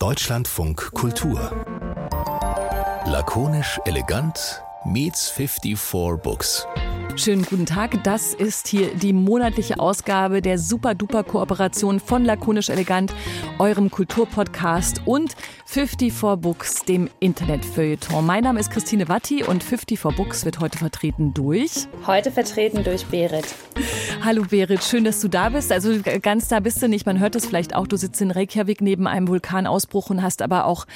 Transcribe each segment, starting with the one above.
Deutschlandfunk Kultur. Lakonisch elegant meets 54 Books. Schönen guten Tag. Das ist hier die monatliche Ausgabe der Super-Duper-Kooperation von Lakonisch Elegant, eurem Kulturpodcast und 54 Books, dem Internetfeuilleton. Mein Name ist Christine Watti und 54 Books wird heute vertreten durch. Heute vertreten durch Berit. Hallo Berit, schön, dass du da bist. Also ganz da bist du nicht. Man hört es vielleicht auch. Du sitzt in Reykjavik neben einem Vulkanausbruch und hast aber auch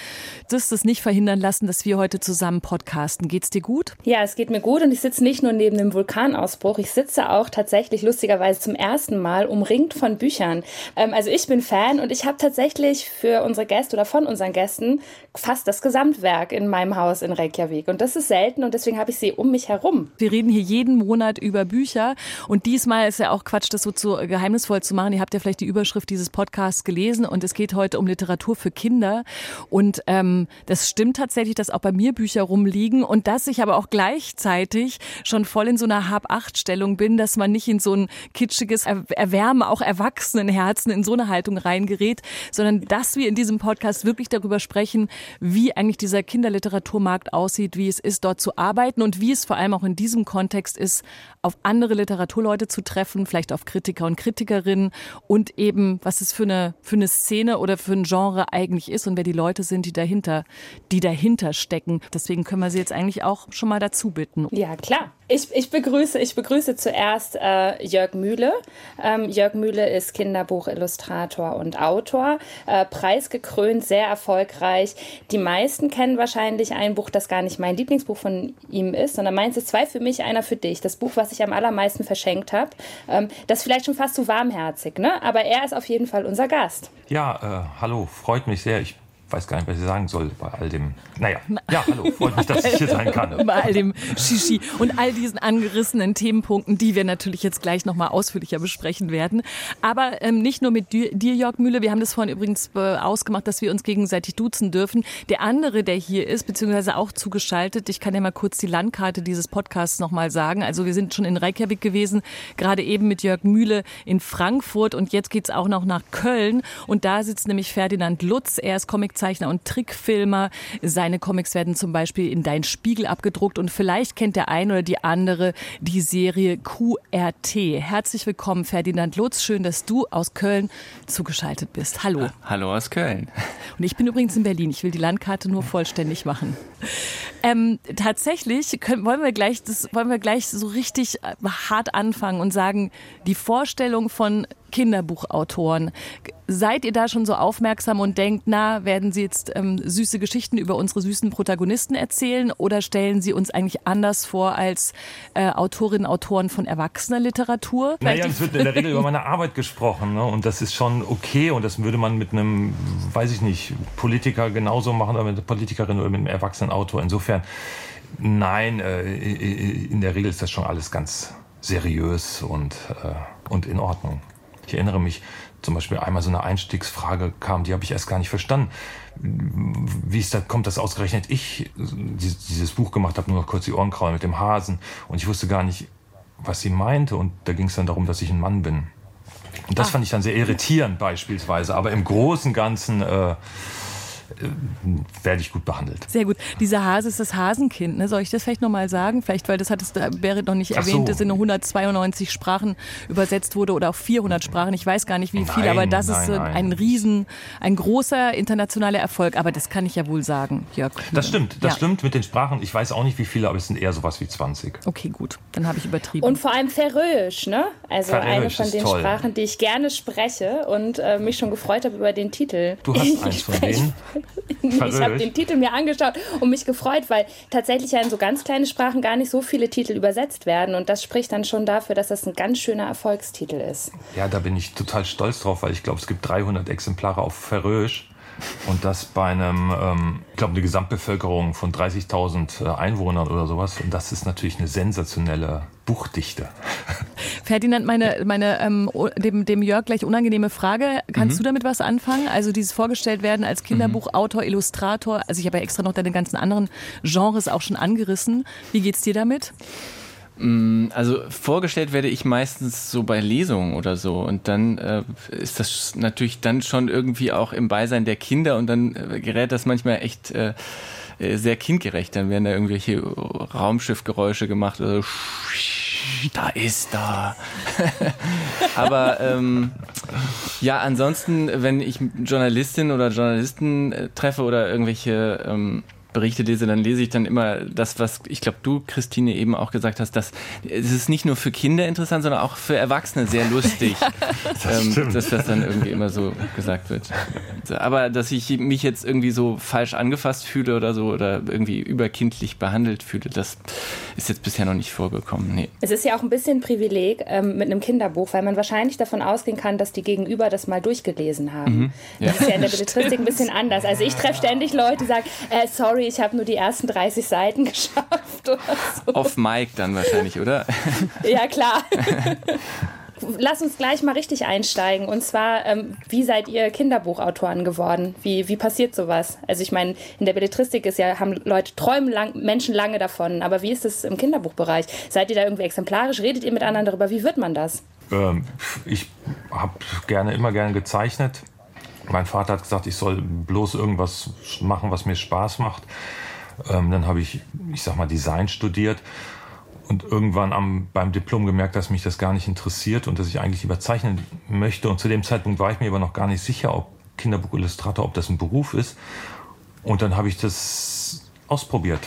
das, das nicht verhindern lassen, dass wir heute zusammen podcasten. Geht's dir gut? Ja, es geht mir gut und ich sitze nicht nur neben dem Vulkanausbruch. Ich sitze auch tatsächlich lustigerweise zum ersten Mal umringt von Büchern. Ähm, also ich bin Fan und ich habe tatsächlich für unsere Gäste oder von unseren Gästen fast das Gesamtwerk in meinem Haus in Reykjavik. Und das ist selten und deswegen habe ich sie um mich herum. Wir reden hier jeden Monat über Bücher und diesmal ist ja auch Quatsch, das so zu geheimnisvoll zu machen. Ihr habt ja vielleicht die Überschrift dieses Podcasts gelesen und es geht heute um Literatur für Kinder. Und ähm, das stimmt tatsächlich, dass auch bei mir Bücher rumliegen und dass ich aber auch gleichzeitig schon voll in so einer Hab-Acht-Stellung bin, dass man nicht in so ein kitschiges Erwärmen auch Erwachsenenherzen in so eine Haltung reingerät, sondern dass wir in diesem Podcast wirklich darüber sprechen, wie eigentlich dieser Kinderliteraturmarkt aussieht, wie es ist, dort zu arbeiten und wie es vor allem auch in diesem Kontext ist, auf andere Literaturleute zu treffen, vielleicht auf Kritiker und Kritikerinnen und eben, was es für eine, für eine Szene oder für ein Genre eigentlich ist und wer die Leute sind, die dahinter, die dahinter stecken. Deswegen können wir sie jetzt eigentlich auch schon mal dazu bitten. Ja, klar. Ich, ich, begrüße, ich begrüße zuerst äh, Jörg Mühle. Ähm, Jörg Mühle ist Kinderbuchillustrator und Autor, äh, preisgekrönt, sehr erfolgreich. Die meisten kennen wahrscheinlich ein Buch, das gar nicht mein Lieblingsbuch von ihm ist, sondern meins ist zwei für mich, einer für dich. Das Buch, was ich am allermeisten verschenkt habe. Ähm, das ist vielleicht schon fast zu warmherzig, ne? aber er ist auf jeden Fall unser Gast. Ja, äh, hallo, freut mich sehr. Ich weiß gar nicht, was ich sagen soll bei all dem. Naja, ja, hallo, freut mich, dass ich hier sein kann. bei all dem Shishi und all diesen angerissenen Themenpunkten, die wir natürlich jetzt gleich nochmal ausführlicher besprechen werden. Aber ähm, nicht nur mit dir, Jörg Mühle, wir haben das vorhin übrigens äh, ausgemacht, dass wir uns gegenseitig duzen dürfen. Der andere, der hier ist, beziehungsweise auch zugeschaltet, ich kann ja mal kurz die Landkarte dieses Podcasts nochmal sagen. Also wir sind schon in Reykjavik gewesen, gerade eben mit Jörg Mühle in Frankfurt und jetzt geht's auch noch nach Köln. Und da sitzt nämlich Ferdinand Lutz. Er ist Comic Comiczeichner und Trickfilmer. Seine Comics werden zum Beispiel in Dein Spiegel abgedruckt und vielleicht kennt der eine oder die andere die Serie QRT. Herzlich willkommen, Ferdinand Lutz. Schön, dass du aus Köln zugeschaltet bist. Hallo. Hallo aus Köln. Und ich bin übrigens in Berlin. Ich will die Landkarte nur vollständig machen. Ähm, tatsächlich können, wollen wir gleich, das wollen wir gleich so richtig äh, hart anfangen und sagen, die Vorstellung von Kinderbuchautoren. Seid ihr da schon so aufmerksam und denkt, na, werden Sie jetzt ähm, süße Geschichten über unsere süßen Protagonisten erzählen oder stellen Sie uns eigentlich anders vor als äh, Autorinnen und Autoren von Erwachsener-Literatur? Naja, es wird in der Regel über meine Arbeit gesprochen ne? und das ist schon okay und das würde man mit einem, weiß ich nicht, Politiker genauso machen oder mit einer Politikerin oder mit einem erwachsenen Autor. Insofern, nein, äh, in der Regel ist das schon alles ganz seriös und, äh, und in Ordnung. Ich erinnere mich zum Beispiel einmal so eine Einstiegsfrage kam, die habe ich erst gar nicht verstanden. Wie ist da, kommt das ausgerechnet ich dieses Buch gemacht habe, nur noch kurz die Ohren kraulen mit dem Hasen und ich wusste gar nicht, was sie meinte und da ging es dann darum, dass ich ein Mann bin. Und das ah. fand ich dann sehr irritierend beispielsweise, aber im Großen und Ganzen äh, werde ich gut behandelt. Sehr gut. Dieser Hase ist das Hasenkind. Ne? Soll ich das vielleicht nochmal sagen? Vielleicht, weil das hat es Berit noch nicht erwähnt, so. dass in 192 Sprachen übersetzt wurde oder auf 400 Sprachen. Ich weiß gar nicht, wie viel, aber das nein, ist nein. ein riesen, ein großer internationaler Erfolg. Aber das kann ich ja wohl sagen, Jörg. Das stimmt, das ja. stimmt mit den Sprachen. Ich weiß auch nicht, wie viele, aber es sind eher sowas wie 20. Okay, gut. Dann habe ich übertrieben. Und vor allem Färöisch, ne? Also Färöisch eine von den toll. Sprachen, die ich gerne spreche und äh, mich schon gefreut habe über den Titel. Du hast eins von denen. ich habe den Titel mir angeschaut und mich gefreut, weil tatsächlich ja in so ganz kleine Sprachen gar nicht so viele Titel übersetzt werden. Und das spricht dann schon dafür, dass das ein ganz schöner Erfolgstitel ist. Ja, da bin ich total stolz drauf, weil ich glaube, es gibt 300 Exemplare auf Färöisch. Und das bei einem, ähm, ich glaube, eine Gesamtbevölkerung von 30.000 äh, Einwohnern oder sowas. Und das ist natürlich eine sensationelle Buchdichte. Ferdinand, meine, meine ähm, dem, dem Jörg gleich unangenehme Frage. Kannst mhm. du damit was anfangen? Also dieses vorgestellt werden als Kinderbuchautor, Illustrator. Also ich habe ja extra noch deine ganzen anderen Genres auch schon angerissen. Wie geht's dir damit? Mm, also vorgestellt werde ich meistens so bei Lesungen oder so und dann äh, ist das natürlich dann schon irgendwie auch im Beisein der Kinder und dann äh, gerät das manchmal echt äh, äh sehr kindgerecht. Dann werden da irgendwelche Raumschiffgeräusche gemacht oder da ist da. Aber ähm, ja, ansonsten, wenn ich Journalistinnen oder Journalisten äh, treffe oder irgendwelche ähm, Berichte lese, dann lese ich dann immer das, was ich glaube, du, Christine, eben auch gesagt hast, dass es ist nicht nur für Kinder interessant, sondern auch für Erwachsene sehr lustig, das ähm, dass das dann irgendwie immer so gesagt wird. Aber dass ich mich jetzt irgendwie so falsch angefasst fühle oder so oder irgendwie überkindlich behandelt fühle, das ist jetzt bisher noch nicht vorgekommen. Nee. Es ist ja auch ein bisschen Privileg ähm, mit einem Kinderbuch, weil man wahrscheinlich davon ausgehen kann, dass die Gegenüber das mal durchgelesen haben. Mhm, ja. Das ist ja in der Belletristik ein bisschen anders. Also ich treffe ständig Leute, die sagen, äh, sorry, sorry, ich habe nur die ersten 30 Seiten geschafft oder so. Auf Mike dann wahrscheinlich, oder? ja, klar. Lass uns gleich mal richtig einsteigen. Und zwar, ähm, wie seid ihr Kinderbuchautoren geworden? Wie, wie passiert sowas? Also ich meine, in der Belletristik ist ja, haben Leute träumen lang, Menschen lange davon. Aber wie ist es im Kinderbuchbereich? Seid ihr da irgendwie exemplarisch? Redet ihr mit anderen darüber? Wie wird man das? Ähm, ich habe gerne immer gerne gezeichnet mein Vater hat gesagt, ich soll bloß irgendwas machen, was mir Spaß macht. Ähm, dann habe ich, ich sag mal, Design studiert und irgendwann am, beim Diplom gemerkt, dass mich das gar nicht interessiert und dass ich eigentlich lieber zeichnen möchte. Und zu dem Zeitpunkt war ich mir aber noch gar nicht sicher, ob Kinderbuchillustrator, ob das ein Beruf ist. Und dann habe ich das ausprobiert.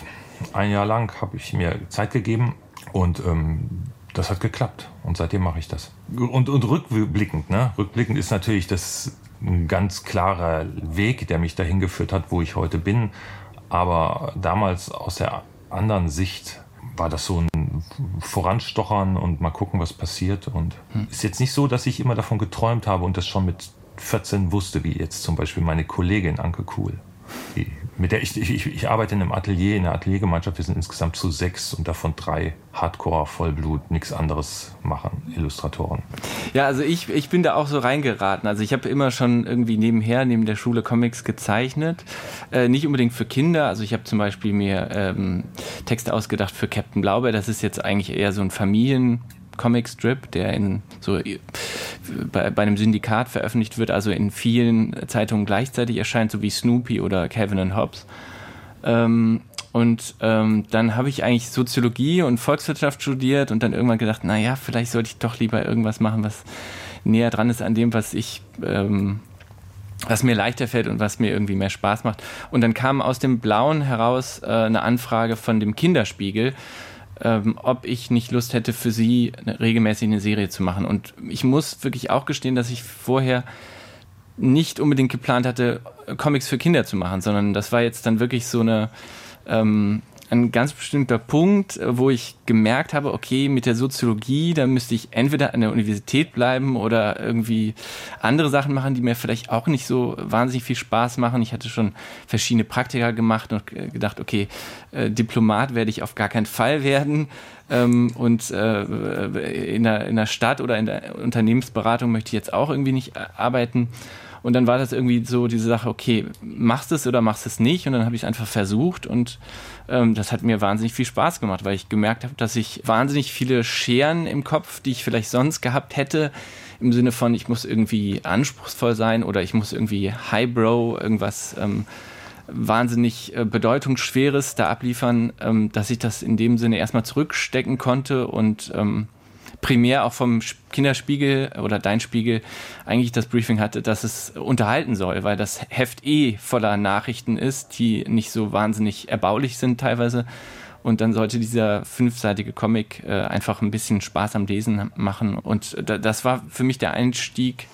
Ein Jahr lang habe ich mir Zeit gegeben und ähm, das hat geklappt. Und seitdem mache ich das. Und, und rückblickend, ne? Rückblickend ist natürlich das ein ganz klarer Weg, der mich dahin geführt hat, wo ich heute bin. Aber damals aus der anderen Sicht war das so ein Voranstochern und mal gucken, was passiert. Und hm. ist jetzt nicht so, dass ich immer davon geträumt habe und das schon mit 14 wusste, wie jetzt zum Beispiel meine Kollegin Anke Kuhl mit der ich, ich, ich arbeite in einem Atelier, in einer Ateliergemeinschaft. Wir sind insgesamt zu sechs und davon drei Hardcore, Vollblut, nichts anderes machen, Illustratoren. Ja, also ich, ich bin da auch so reingeraten. Also ich habe immer schon irgendwie nebenher, neben der Schule Comics gezeichnet. Äh, nicht unbedingt für Kinder. Also ich habe zum Beispiel mir ähm, Texte ausgedacht für Captain Blaubeer. Das ist jetzt eigentlich eher so ein Familien Comic-Strip, der in so bei, bei einem Syndikat veröffentlicht wird, also in vielen Zeitungen gleichzeitig erscheint, so wie Snoopy oder Kevin and Hobbes. Ähm, und ähm, dann habe ich eigentlich Soziologie und Volkswirtschaft studiert und dann irgendwann gedacht, naja, vielleicht sollte ich doch lieber irgendwas machen, was näher dran ist an dem, was ich, ähm, was mir leichter fällt und was mir irgendwie mehr Spaß macht. Und dann kam aus dem Blauen heraus äh, eine Anfrage von dem Kinderspiegel, ähm, ob ich nicht Lust hätte, für sie eine, regelmäßig eine Serie zu machen. Und ich muss wirklich auch gestehen, dass ich vorher nicht unbedingt geplant hatte, Comics für Kinder zu machen, sondern das war jetzt dann wirklich so eine ähm, ein ganz bestimmter Punkt, äh, wo ich gemerkt habe, okay, mit der Soziologie, da müsste ich entweder an der Universität bleiben oder irgendwie andere Sachen machen, die mir vielleicht auch nicht so wahnsinnig viel Spaß machen. Ich hatte schon verschiedene Praktika gemacht und gedacht, okay, äh, Diplomat werde ich auf gar keinen Fall werden. Ähm, und äh, in, der, in der Stadt oder in der Unternehmensberatung möchte ich jetzt auch irgendwie nicht arbeiten. Und dann war das irgendwie so diese Sache, okay, machst du es oder machst du es nicht? Und dann habe ich es einfach versucht und ähm, das hat mir wahnsinnig viel Spaß gemacht, weil ich gemerkt habe, dass ich wahnsinnig viele Scheren im Kopf, die ich vielleicht sonst gehabt hätte, im Sinne von, ich muss irgendwie anspruchsvoll sein oder ich muss irgendwie highbrow irgendwas ähm, wahnsinnig äh, bedeutungsschweres da abliefern, ähm, dass ich das in dem Sinne erstmal zurückstecken konnte und ähm, primär auch vom Kinderspiegel oder dein Spiegel eigentlich das Briefing hatte, dass es unterhalten soll, weil das Heft eh voller Nachrichten ist, die nicht so wahnsinnig erbaulich sind teilweise. Und dann sollte dieser fünfseitige Comic äh, einfach ein bisschen Spaß am Lesen machen. Und das war für mich der Einstieg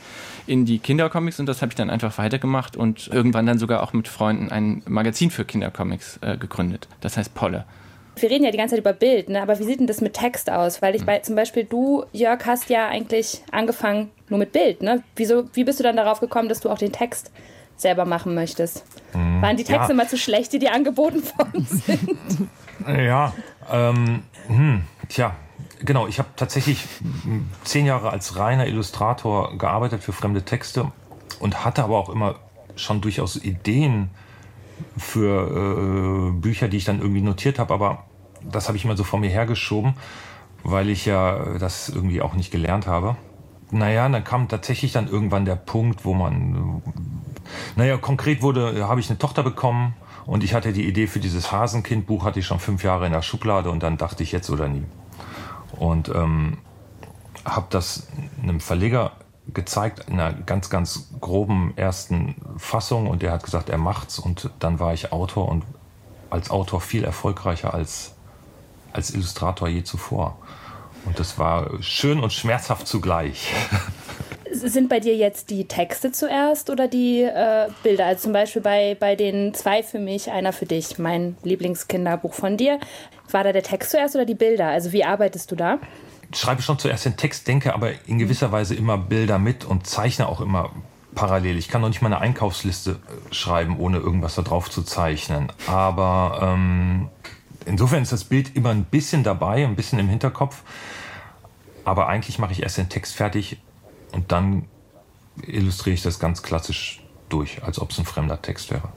in die Kindercomics und das habe ich dann einfach weitergemacht und irgendwann dann sogar auch mit Freunden ein Magazin für Kindercomics äh, gegründet. Das heißt Polle wir reden ja die ganze Zeit über Bild, ne? aber wie sieht denn das mit Text aus? Weil ich bei, zum Beispiel du, Jörg, hast ja eigentlich angefangen nur mit Bild. Ne? Wieso, wie bist du dann darauf gekommen, dass du auch den Text selber machen möchtest? Mhm, Waren die Texte ja. immer zu schlecht, die dir angeboten worden sind? Ja, ähm, hm, tja, genau. Ich habe tatsächlich zehn Jahre als reiner Illustrator gearbeitet für fremde Texte und hatte aber auch immer schon durchaus Ideen für äh, Bücher, die ich dann irgendwie notiert habe, aber das habe ich immer so vor mir hergeschoben, weil ich ja das irgendwie auch nicht gelernt habe. Naja, dann kam tatsächlich dann irgendwann der Punkt, wo man, naja, konkret wurde, habe ich eine Tochter bekommen und ich hatte die Idee für dieses Hasenkind-Buch, hatte ich schon fünf Jahre in der Schublade und dann dachte ich jetzt oder nie. Und ähm, habe das einem Verleger gezeigt in einer ganz, ganz groben ersten Fassung und der hat gesagt, er macht's und dann war ich Autor und als Autor viel erfolgreicher als, als Illustrator je zuvor. Und das war schön und schmerzhaft zugleich. Sind bei dir jetzt die Texte zuerst oder die äh, Bilder? Also zum Beispiel bei, bei den zwei für mich, einer für dich, mein Lieblingskinderbuch von dir. War da der Text zuerst oder die Bilder? Also wie arbeitest du da? Ich schreibe schon zuerst den Text, denke aber in gewisser Weise immer Bilder mit und zeichne auch immer parallel. Ich kann noch nicht mal eine Einkaufsliste äh, schreiben, ohne irgendwas da drauf zu zeichnen. Aber ähm, insofern ist das Bild immer ein bisschen dabei, ein bisschen im Hinterkopf. Aber eigentlich mache ich erst den Text fertig und dann illustriere ich das ganz klassisch durch, als ob es ein fremder Text wäre.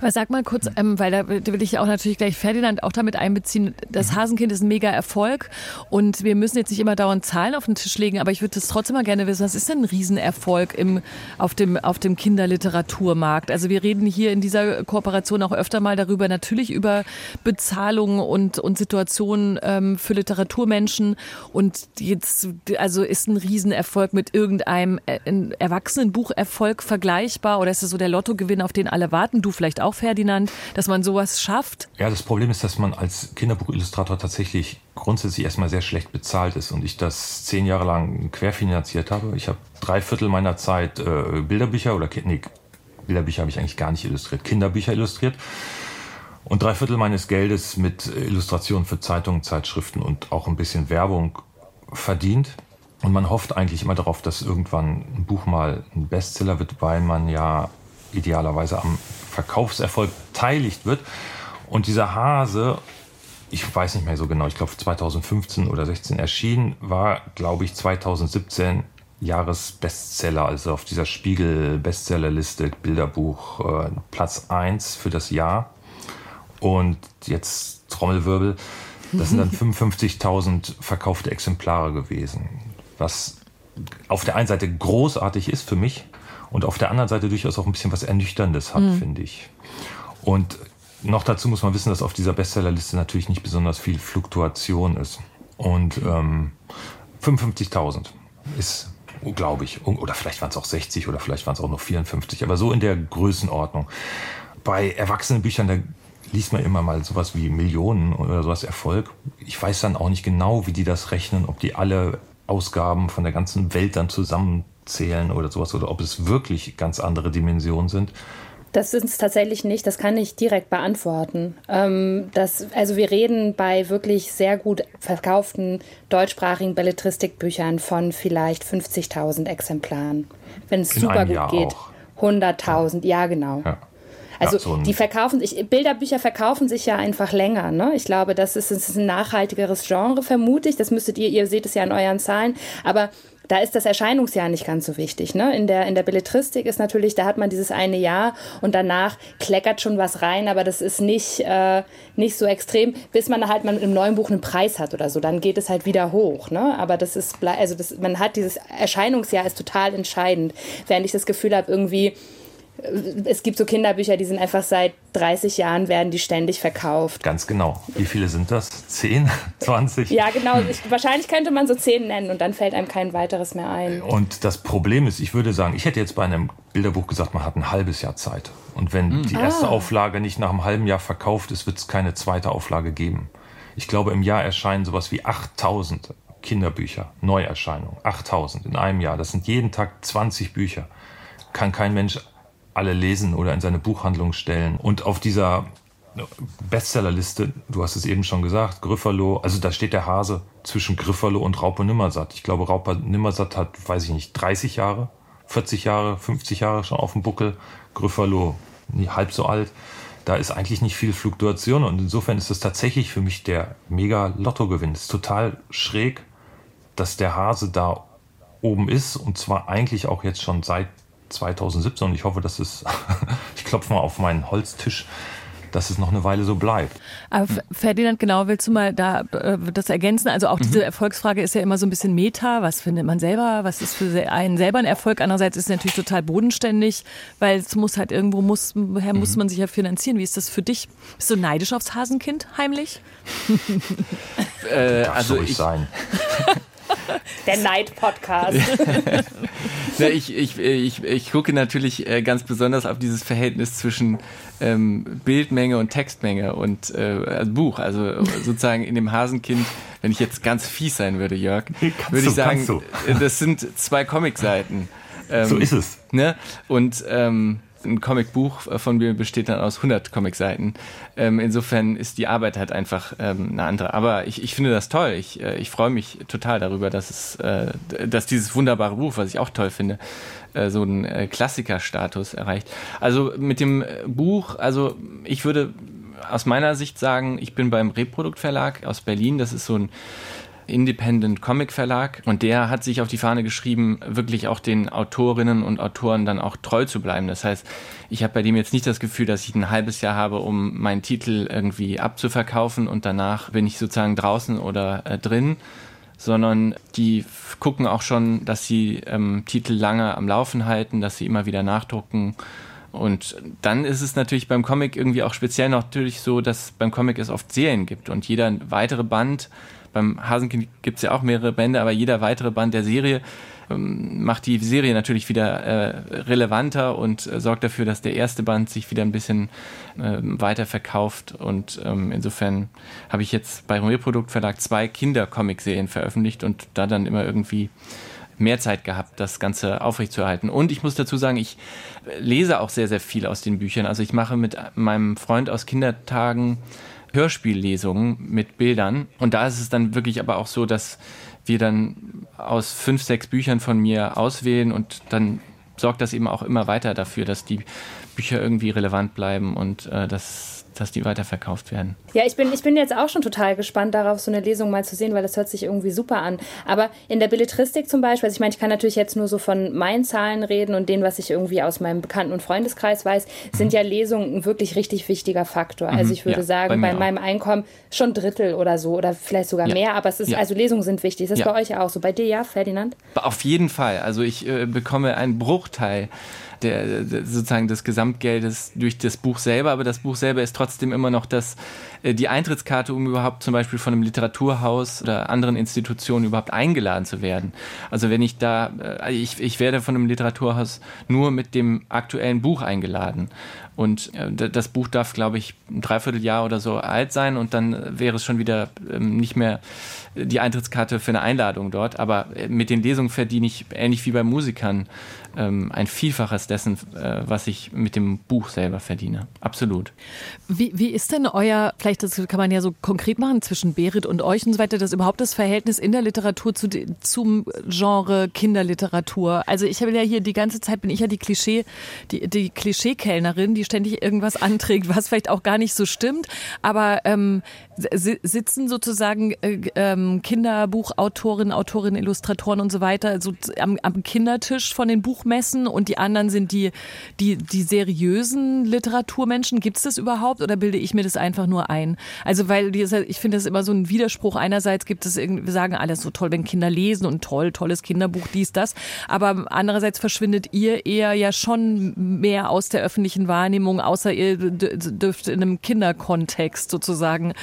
Aber sag mal kurz, ähm, weil da will ich auch natürlich gleich Ferdinand auch damit einbeziehen. Das mhm. Hasenkind ist ein mega Erfolg und wir müssen jetzt nicht immer dauernd Zahlen auf den Tisch legen, aber ich würde das trotzdem mal gerne wissen. Was ist denn ein Riesenerfolg im, auf, dem, auf dem Kinderliteraturmarkt? Also wir reden hier in dieser Kooperation auch öfter mal darüber, natürlich über Bezahlung und, und Situationen ähm, für Literaturmenschen und jetzt, also ist ein Riesenerfolg mit irgendeinem äh, Erwachsenenbucherfolg vergleichbar oder ist es so der Lottogewinn, auf den alle warten? Du vielleicht auch, Ferdinand, dass man sowas schafft? Ja, das Problem ist, dass man als Kinderbuchillustrator tatsächlich grundsätzlich erstmal sehr schlecht bezahlt ist und ich das zehn Jahre lang querfinanziert habe. Ich habe drei Viertel meiner Zeit äh, Bilderbücher oder nee, Bilderbücher habe ich eigentlich gar nicht illustriert, Kinderbücher illustriert und drei Viertel meines Geldes mit Illustrationen für Zeitungen, Zeitschriften und auch ein bisschen Werbung verdient. Und man hofft eigentlich immer darauf, dass irgendwann ein Buch mal ein Bestseller wird, weil man ja idealerweise am Verkaufserfolg beteiligt wird. Und dieser Hase, ich weiß nicht mehr so genau, ich glaube 2015 oder 16 erschienen, war, glaube ich, 2017 Jahresbestseller, also auf dieser Spiegel-Bestsellerliste Bilderbuch äh, Platz 1 für das Jahr. Und jetzt Trommelwirbel, das sind dann 55.000 verkaufte Exemplare gewesen. Was auf der einen Seite großartig ist für mich, und auf der anderen Seite durchaus auch ein bisschen was Ernüchterndes hat, mhm. finde ich. Und noch dazu muss man wissen, dass auf dieser Bestsellerliste natürlich nicht besonders viel Fluktuation ist. Und ähm, 55.000 ist, glaube ich, oder vielleicht waren es auch 60 oder vielleicht waren es auch noch 54, aber so in der Größenordnung. Bei Erwachsenenbüchern, da liest man immer mal sowas wie Millionen oder sowas Erfolg. Ich weiß dann auch nicht genau, wie die das rechnen, ob die alle Ausgaben von der ganzen Welt dann zusammen zählen oder sowas oder ob es wirklich ganz andere Dimensionen sind? Das sind es tatsächlich nicht, das kann ich direkt beantworten. Ähm, das, also wir reden bei wirklich sehr gut verkauften deutschsprachigen Belletristikbüchern von vielleicht 50.000 Exemplaren. Wenn es super gut Jahr geht, 100.000, ja. ja. genau. Ja. Also ja, so die verkaufen sich, Bilderbücher verkaufen sich ja einfach länger. Ne? Ich glaube, das ist, das ist ein nachhaltigeres Genre, vermute ich. Das müsstet ihr, ihr seht es ja in euren Zahlen. Aber da ist das Erscheinungsjahr nicht ganz so wichtig. Ne? In, der, in der Belletristik ist natürlich, da hat man dieses eine Jahr und danach kleckert schon was rein, aber das ist nicht, äh, nicht so extrem, bis man halt mal mit einem neuen Buch einen Preis hat oder so. Dann geht es halt wieder hoch. Ne? Aber das ist, also das, man hat dieses Erscheinungsjahr ist total entscheidend. Während ich das Gefühl habe, irgendwie, es gibt so Kinderbücher, die sind einfach seit 30 Jahren werden die ständig verkauft. Ganz genau. Wie viele sind das? 10? 20? Ja, genau. Ich, wahrscheinlich könnte man so 10 nennen und dann fällt einem kein weiteres mehr ein. Und das Problem ist, ich würde sagen, ich hätte jetzt bei einem Bilderbuch gesagt, man hat ein halbes Jahr Zeit. Und wenn mhm. die erste ah. Auflage nicht nach einem halben Jahr verkauft ist, wird es keine zweite Auflage geben. Ich glaube, im Jahr erscheinen sowas wie 8000 Kinderbücher, Neuerscheinungen. 8000 in einem Jahr. Das sind jeden Tag 20 Bücher. Kann kein Mensch alle lesen oder in seine Buchhandlung stellen. Und auf dieser Bestsellerliste, du hast es eben schon gesagt, Grifferlo, also da steht der Hase zwischen Grifferlo und Raupe Nimmersatt. Ich glaube, Raupe Nimmersatt hat, weiß ich nicht, 30 Jahre, 40 Jahre, 50 Jahre schon auf dem Buckel. Grifferlo nie halb so alt. Da ist eigentlich nicht viel Fluktuation und insofern ist das tatsächlich für mich der mega Lottogewinn. Es ist total schräg, dass der Hase da oben ist und zwar eigentlich auch jetzt schon seit 2017 und ich hoffe, dass es, ich klopfe mal auf meinen Holztisch, dass es noch eine Weile so bleibt. Aber Ferdinand, genau, willst du mal da äh, das ergänzen? Also auch diese mhm. Erfolgsfrage ist ja immer so ein bisschen Meta. Was findet man selber? Was ist für einen selber ein Erfolg? Andererseits ist es natürlich total bodenständig, weil es muss halt irgendwo muss, her muss mhm. man sich ja finanzieren. Wie ist das für dich? Bist du neidisch aufs Hasenkind heimlich? äh, also ich sein. Der Neid-Podcast. ja, ich, ich, ich, ich gucke natürlich äh, ganz besonders auf dieses Verhältnis zwischen ähm, Bildmenge und Textmenge und äh, also Buch. Also sozusagen in dem Hasenkind, wenn ich jetzt ganz fies sein würde, Jörg, würde ich sagen, äh, das sind zwei Comicseiten. Ähm, so ist es. Ne? Und ähm, ein Comicbuch von mir besteht dann aus 100 Comicseiten. Ähm, insofern ist die Arbeit halt einfach ähm, eine andere. Aber ich, ich finde das toll. Ich, äh, ich freue mich total darüber, dass es, äh, dass dieses wunderbare Buch, was ich auch toll finde, äh, so einen äh, Klassikerstatus erreicht. Also mit dem äh, Buch, also ich würde aus meiner Sicht sagen, ich bin beim Reprodukt Verlag aus Berlin. Das ist so ein Independent Comic Verlag und der hat sich auf die Fahne geschrieben, wirklich auch den Autorinnen und Autoren dann auch treu zu bleiben. Das heißt, ich habe bei dem jetzt nicht das Gefühl, dass ich ein halbes Jahr habe, um meinen Titel irgendwie abzuverkaufen und danach bin ich sozusagen draußen oder äh, drin, sondern die gucken auch schon, dass sie ähm, Titel lange am Laufen halten, dass sie immer wieder nachdrucken. Und dann ist es natürlich beim Comic irgendwie auch speziell natürlich so, dass beim Comic es oft Serien gibt und jeder weitere Band beim Hasenkind gibt es ja auch mehrere Bände, aber jeder weitere Band der Serie ähm, macht die Serie natürlich wieder äh, relevanter und äh, sorgt dafür, dass der erste Band sich wieder ein bisschen äh, weiter verkauft. Und ähm, insofern habe ich jetzt bei Reprodukt Verlag zwei Kinder-Comic-Serien veröffentlicht und da dann immer irgendwie mehr Zeit gehabt, das Ganze aufrechtzuerhalten. Und ich muss dazu sagen, ich lese auch sehr, sehr viel aus den Büchern. Also ich mache mit meinem Freund aus Kindertagen Hörspiellesungen mit Bildern. Und da ist es dann wirklich aber auch so, dass wir dann aus fünf, sechs Büchern von mir auswählen und dann sorgt das eben auch immer weiter dafür, dass die Bücher irgendwie relevant bleiben und äh, dass dass die weiterverkauft werden. Ja, ich bin, ich bin jetzt auch schon total gespannt darauf, so eine Lesung mal zu sehen, weil das hört sich irgendwie super an. Aber in der Belletristik zum Beispiel, also ich meine, ich kann natürlich jetzt nur so von meinen Zahlen reden und denen, was ich irgendwie aus meinem Bekannten- und Freundeskreis weiß, sind mhm. ja Lesungen ein wirklich richtig wichtiger Faktor. Mhm. Also ich würde ja, sagen, bei, bei meinem Einkommen schon Drittel oder so oder vielleicht sogar ja. mehr, aber es ist, ja. also Lesungen sind wichtig. Ist das bei euch auch so? Bei dir ja, Ferdinand? Auf jeden Fall. Also ich äh, bekomme einen Bruchteil der, der, sozusagen des Gesamtgeldes durch das Buch selber, aber das Buch selber ist trotzdem immer noch das, äh, die Eintrittskarte, um überhaupt zum Beispiel von einem Literaturhaus oder anderen Institutionen überhaupt eingeladen zu werden. Also wenn ich da, äh, ich, ich werde von einem Literaturhaus nur mit dem aktuellen Buch eingeladen. Und äh, das Buch darf, glaube ich, ein Dreivierteljahr oder so alt sein und dann wäre es schon wieder ähm, nicht mehr die Eintrittskarte für eine Einladung dort. Aber mit den Lesungen verdiene ich ähnlich wie bei Musikern ähm, ein Vielfaches dessen, äh, was ich mit dem Buch selber verdiene. Absolut. Wie, wie ist denn euer, vielleicht das kann man ja so konkret machen zwischen Berit und euch und so weiter, das überhaupt das Verhältnis in der Literatur zu, zum Genre Kinderliteratur? Also ich habe ja hier die ganze Zeit bin ich ja die Klischee, die, die Klischeekellnerin, die ständig irgendwas anträgt, was vielleicht auch gar nicht so stimmt, aber ähm, sitzen sozusagen äh, ähm, Kinderbuchautorinnen, Autorinnen, Illustratoren und so weiter so am, am Kindertisch von den Buch Buchmessen und die anderen sind die, die, die seriösen Literaturmenschen. Gibt es das überhaupt oder bilde ich mir das einfach nur ein? Also, weil ich finde das immer so ein Widerspruch. Einerseits gibt es, wir sagen alles so toll, wenn Kinder lesen und toll, tolles Kinderbuch, dies, das. Aber andererseits verschwindet ihr eher ja schon mehr aus der öffentlichen Wahrnehmung, außer ihr dürft in einem Kinderkontext sozusagen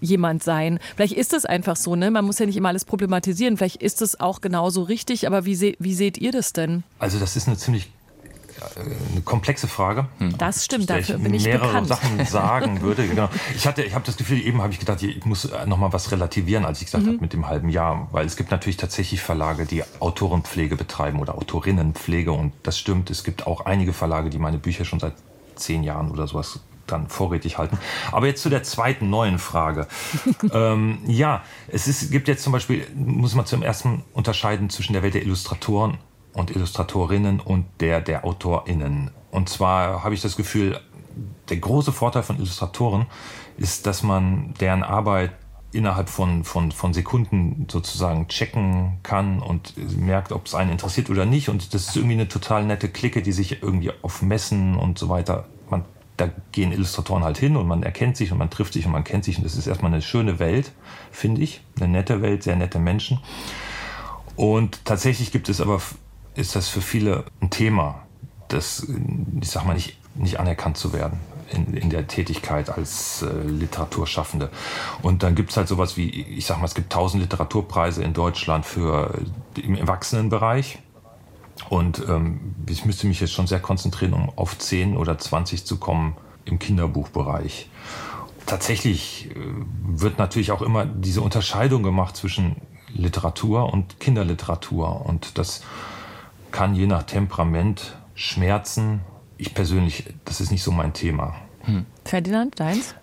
jemand sein. Vielleicht ist es einfach so, ne? Man muss ja nicht immer alles problematisieren. Vielleicht ist es auch genauso richtig, aber wie, se wie seht ihr das denn? Also das ist eine ziemlich äh, eine komplexe Frage. Hm. Das stimmt, dafür bin ich mehrere bekannt. Sachen sagen würde. Genau. Ich hatte, ich habe das Gefühl, eben habe ich gedacht, ich muss äh, noch mal was relativieren, als ich gesagt mhm. habe mit dem halben Jahr, weil es gibt natürlich tatsächlich Verlage, die Autorenpflege betreiben oder Autorinnenpflege und das stimmt. Es gibt auch einige Verlage, die meine Bücher schon seit zehn Jahren oder sowas dann vorrätig halten. Aber jetzt zu der zweiten neuen Frage. ähm, ja, es ist, gibt jetzt zum Beispiel, muss man zum ersten unterscheiden zwischen der Welt der Illustratoren und Illustratorinnen und der der AutorInnen. Und zwar habe ich das Gefühl, der große Vorteil von Illustratoren ist, dass man deren Arbeit innerhalb von, von, von Sekunden sozusagen checken kann und merkt, ob es einen interessiert oder nicht. Und das ist irgendwie eine total nette Clique, die sich irgendwie auf Messen und so weiter, da gehen Illustratoren halt hin und man erkennt sich und man trifft sich und man kennt sich und das ist erstmal eine schöne Welt, finde ich. Eine nette Welt, sehr nette Menschen. Und tatsächlich gibt es aber, ist das für viele ein Thema, das, ich sag mal, nicht, nicht anerkannt zu werden in, in der Tätigkeit als äh, Literaturschaffende. Und dann gibt es halt sowas wie, ich sag mal, es gibt tausend Literaturpreise in Deutschland für im Erwachsenenbereich. Und ähm, ich müsste mich jetzt schon sehr konzentrieren, um auf 10 oder 20 zu kommen im Kinderbuchbereich. Tatsächlich äh, wird natürlich auch immer diese Unterscheidung gemacht zwischen Literatur und Kinderliteratur. Und das kann je nach Temperament schmerzen. Ich persönlich, das ist nicht so mein Thema. Hm. Ferdinand, deins?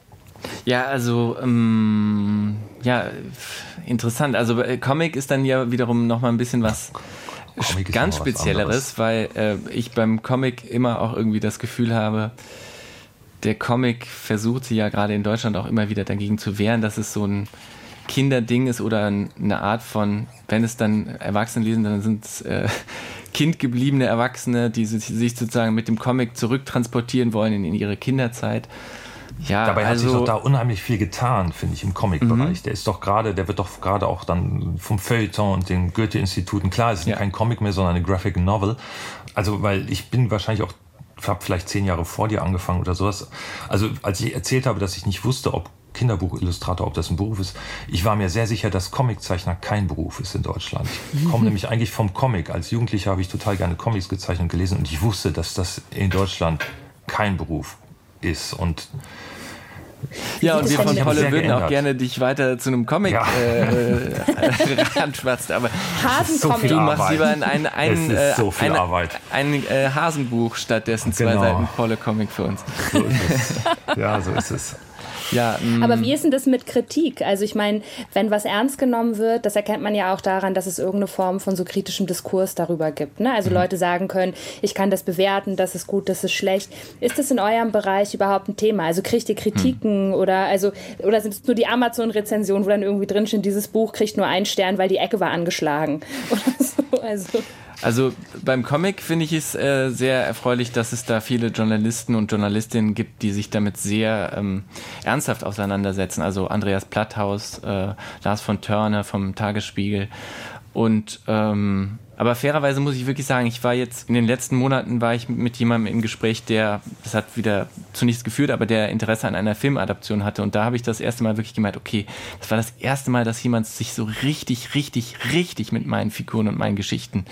Ja, also ähm, ja, interessant. Also äh, Comic ist dann ja wiederum noch mal ein bisschen was ganz Spezielleres, weil äh, ich beim Comic immer auch irgendwie das Gefühl habe, der Comic versucht sich ja gerade in Deutschland auch immer wieder dagegen zu wehren, dass es so ein Kinderding ist oder eine Art von, wenn es dann Erwachsene lesen, dann sind es äh, kindgebliebene Erwachsene, die sich sozusagen mit dem Comic zurücktransportieren wollen in, in ihre Kinderzeit. Ja, Dabei also, hat sich also doch da unheimlich viel getan, finde ich, im Comic-Bereich. Mhm. Der ist doch gerade, der wird doch gerade auch dann vom Feuilleton und den Goethe-Instituten, klar, es ist ja. kein Comic mehr, sondern eine Graphic Novel. Also, weil ich bin wahrscheinlich auch, habe vielleicht zehn Jahre vor dir angefangen oder sowas. Also, als ich erzählt habe, dass ich nicht wusste, ob Kinderbuchillustrator, ob das ein Beruf ist. Ich war mir sehr sicher, dass Comiczeichner kein Beruf ist in Deutschland. Ich komme nämlich eigentlich vom Comic. Als Jugendlicher habe ich total gerne Comics gezeichnet und gelesen und ich wusste, dass das in Deutschland kein Beruf ist. Und ja, und wir von Holle würden auch gerne dich weiter zu einem Comic ja. äh, ranschwatzt, aber Hasencomic. du machst lieber ein, ein, ein, äh, so ein, ein äh, Hasenbuch stattdessen zwei genau. Seiten Holle Comic für uns. So ist es. Ja, so ist es. Ja, mm. Aber wie ist denn das mit Kritik? Also ich meine, wenn was ernst genommen wird, das erkennt man ja auch daran, dass es irgendeine Form von so kritischem Diskurs darüber gibt. Ne? Also mhm. Leute sagen können, ich kann das bewerten, das ist gut, das ist schlecht. Ist das in eurem Bereich überhaupt ein Thema? Also kriegt ihr Kritiken mhm. oder also oder sind es nur die Amazon-Rezensionen, wo dann irgendwie drinsteht, dieses Buch kriegt nur einen Stern, weil die Ecke war angeschlagen oder so? Also also beim Comic finde ich es äh, sehr erfreulich, dass es da viele Journalisten und Journalistinnen gibt, die sich damit sehr ähm, ernsthaft auseinandersetzen. Also Andreas Platthaus, äh, Lars von Törner vom Tagesspiegel und ähm, aber fairerweise muss ich wirklich sagen, ich war jetzt in den letzten Monaten war ich mit jemandem im Gespräch, der, das hat wieder zu nichts geführt, aber der Interesse an einer Filmadaption hatte. Und da habe ich das erste Mal wirklich gemeint, okay, das war das erste Mal, dass jemand sich so richtig, richtig, richtig mit meinen Figuren und meinen Geschichten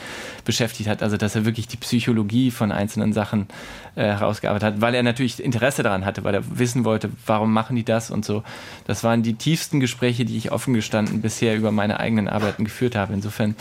beschäftigt hat. Also, dass er wirklich die Psychologie von einzelnen Sachen äh, herausgearbeitet hat, weil er natürlich Interesse daran hatte, weil er wissen wollte, warum machen die das und so. Das waren die tiefsten Gespräche, die ich offen gestanden bisher über meine eigenen Arbeiten geführt habe. Insofern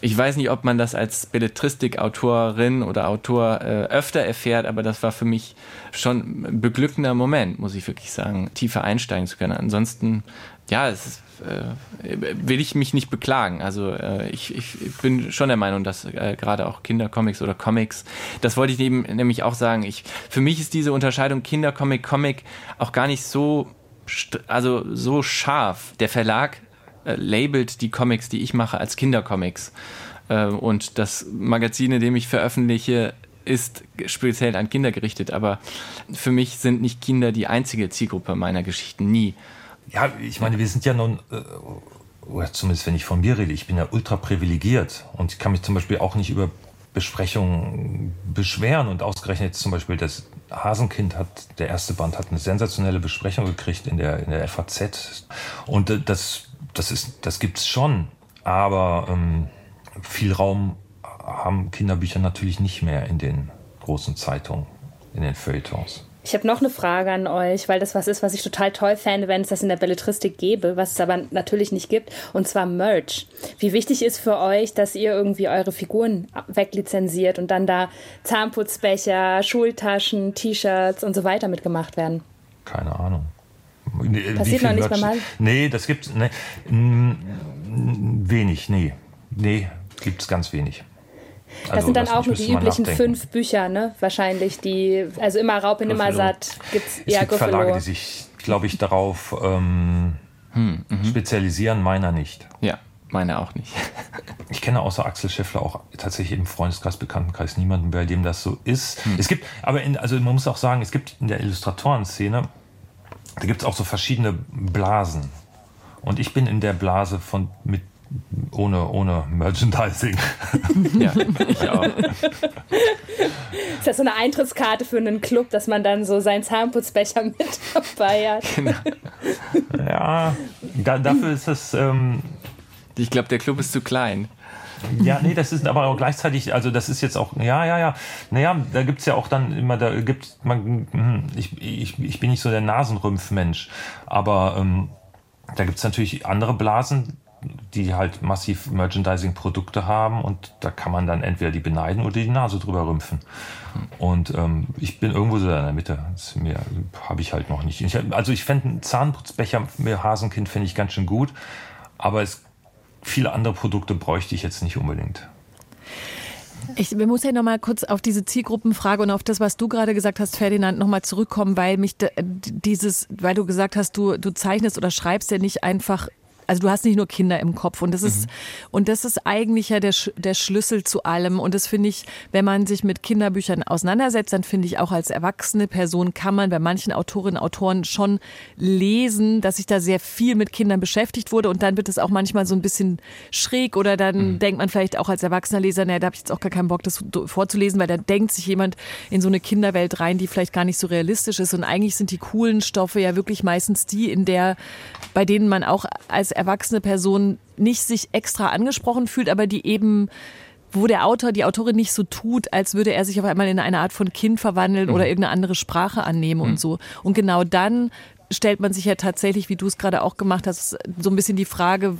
ich weiß nicht, ob man das als Belletristik-Autorin oder Autor äh, öfter erfährt, aber das war für mich schon ein beglückender Moment, muss ich wirklich sagen, tiefer einsteigen zu können. Ansonsten, ja, es äh, will ich mich nicht beklagen. Also äh, ich, ich, bin schon der Meinung, dass äh, gerade auch Kindercomics oder Comics, das wollte ich neben, nämlich auch sagen, ich, für mich ist diese Unterscheidung Kindercomic, Comic auch gar nicht so also so scharf. Der Verlag äh, labelt die Comics, die ich mache, als Kindercomics. Äh, und das Magazin, in dem ich veröffentliche, ist speziell an Kinder gerichtet. Aber für mich sind nicht Kinder die einzige Zielgruppe meiner Geschichten, nie. Ja, ich meine, wir sind ja nun, äh, oder zumindest wenn ich von mir rede, ich bin ja ultra privilegiert und kann mich zum Beispiel auch nicht über Besprechungen beschweren und ausgerechnet zum Beispiel das Hasenkind hat, der erste Band hat eine sensationelle Besprechung gekriegt in der, in der FAZ und das das, ist, das gibt es schon, aber ähm, viel Raum haben Kinderbücher natürlich nicht mehr in den großen Zeitungen, in den Feuilletons. Ich habe noch eine Frage an euch, weil das was ist, was ich total toll fände, wenn es das in der Belletristik gäbe, was es aber natürlich nicht gibt, und zwar Merch. Wie wichtig ist für euch, dass ihr irgendwie eure Figuren weglizenziert und dann da Zahnputzbecher, Schultaschen, T-Shirts und so weiter mitgemacht werden? Keine Ahnung. Passiert noch nicht? Mal? Nee, das gibt's nee, wenig, nee. Nee, gibt's ganz wenig. Das also, sind dann auch nur die üblichen fünf Bücher, ne? Wahrscheinlich, die, also immer Raupen, immer satt gibt's. Es ja, gibt. Verlage, die sich, glaube ich, darauf ähm, hm, mhm. spezialisieren, meiner nicht. Ja. meine auch nicht. Ich kenne außer Axel Scheffler auch tatsächlich im Freundeskreis, Bekanntenkreis niemanden, bei dem das so ist. Hm. Es gibt, aber in, also man muss auch sagen, es gibt in der Illustratorenszene, da gibt es auch so verschiedene Blasen. Und ich bin in der Blase von mit ohne, ohne Merchandising. ja, ich auch. Ist das so eine Eintrittskarte für einen Club, dass man dann so seinen Zahnputzbecher mit dabei hat? Genau. Ja, da, dafür ist es. Ähm, ich glaube, der Club ist zu klein. Ja, nee, das ist aber auch gleichzeitig, also das ist jetzt auch, ja, ja, ja. Naja, da gibt es ja auch dann immer, da gibt man, hm, ich, ich, ich bin nicht so der Nasenrümpfmensch, aber ähm, da gibt es natürlich andere Blasen, die halt massiv Merchandising-Produkte haben und da kann man dann entweder die beneiden oder die Nase drüber rümpfen. Und ähm, ich bin irgendwo so in der Mitte. Das habe ich halt noch nicht. Ich, also ich fände einen Zahnputzbecher mit Hasenkind finde ich ganz schön gut, aber es, viele andere Produkte bräuchte ich jetzt nicht unbedingt. Ich muss ja noch mal kurz auf diese Zielgruppenfrage und auf das, was du gerade gesagt hast, Ferdinand, noch mal zurückkommen, weil mich dieses, weil du gesagt hast, du, du zeichnest oder schreibst ja nicht einfach also du hast nicht nur Kinder im Kopf und das ist, mhm. und das ist eigentlich ja der, der Schlüssel zu allem. Und das finde ich, wenn man sich mit Kinderbüchern auseinandersetzt, dann finde ich auch als erwachsene Person kann man bei manchen Autorinnen und Autoren schon lesen, dass sich da sehr viel mit Kindern beschäftigt wurde und dann wird es auch manchmal so ein bisschen schräg oder dann mhm. denkt man vielleicht auch als erwachsener Leser, naja, da habe ich jetzt auch gar keinen Bock, das vorzulesen, weil da denkt sich jemand in so eine Kinderwelt rein, die vielleicht gar nicht so realistisch ist. Und eigentlich sind die coolen Stoffe ja wirklich meistens die, in der, bei denen man auch als erwachsene Person nicht sich extra angesprochen fühlt, aber die eben wo der Autor, die Autorin nicht so tut, als würde er sich auf einmal in eine Art von Kind verwandeln mhm. oder irgendeine andere Sprache annehmen mhm. und so. Und genau dann stellt man sich ja tatsächlich, wie du es gerade auch gemacht hast, so ein bisschen die Frage,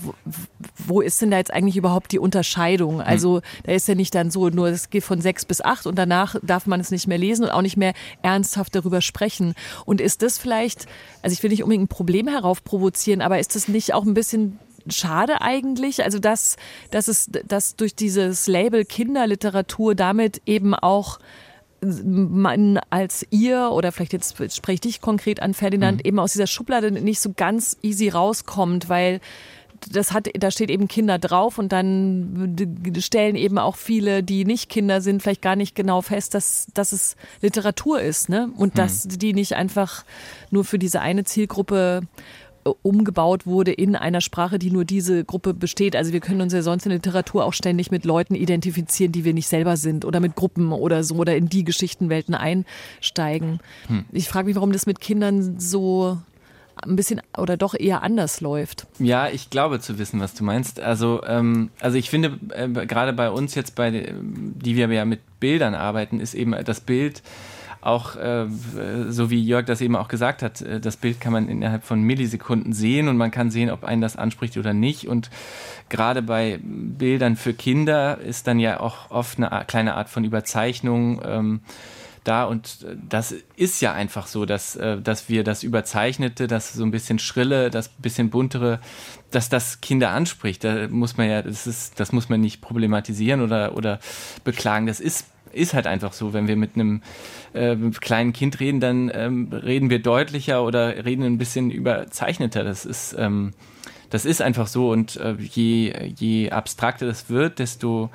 wo, ist denn da jetzt eigentlich überhaupt die Unterscheidung? Mhm. Also da ist ja nicht dann so, nur es geht von sechs bis acht und danach darf man es nicht mehr lesen und auch nicht mehr ernsthaft darüber sprechen. Und ist das vielleicht, also ich will nicht unbedingt ein Problem heraufprovozieren, aber ist das nicht auch ein bisschen schade eigentlich. Also dass, dass es, dass durch dieses Label Kinderliteratur damit eben auch man als ihr oder vielleicht jetzt spreche ich dich konkret an Ferdinand mhm. eben aus dieser Schublade nicht so ganz easy rauskommt, weil das hat, da steht eben Kinder drauf und dann stellen eben auch viele, die nicht Kinder sind, vielleicht gar nicht genau fest, dass, dass es Literatur ist, ne? Und mhm. dass die nicht einfach nur für diese eine Zielgruppe umgebaut wurde in einer Sprache, die nur diese Gruppe besteht. Also wir können uns ja sonst in Literatur auch ständig mit Leuten identifizieren, die wir nicht selber sind oder mit Gruppen oder so oder in die Geschichtenwelten einsteigen. Hm. Ich frage mich, warum das mit Kindern so ein bisschen oder doch eher anders läuft. Ja, ich glaube zu wissen, was du meinst. Also, ähm, also ich finde, äh, gerade bei uns jetzt, bei, die wir ja mit Bildern arbeiten, ist eben das Bild auch, äh, so wie Jörg das eben auch gesagt hat, äh, das Bild kann man innerhalb von Millisekunden sehen und man kann sehen, ob einen das anspricht oder nicht. Und gerade bei Bildern für Kinder ist dann ja auch oft eine kleine Art von Überzeichnung. Ähm, da und das ist ja einfach so, dass, äh, dass wir das Überzeichnete, das so ein bisschen Schrille, das bisschen buntere, dass das Kinder anspricht. Da muss man ja, das ist, das muss man nicht problematisieren oder, oder beklagen. Das ist ist halt einfach so, wenn wir mit einem äh, kleinen Kind reden, dann ähm, reden wir deutlicher oder reden ein bisschen überzeichneter. Das ist, ähm, das ist einfach so und äh, je, je abstrakter das wird, desto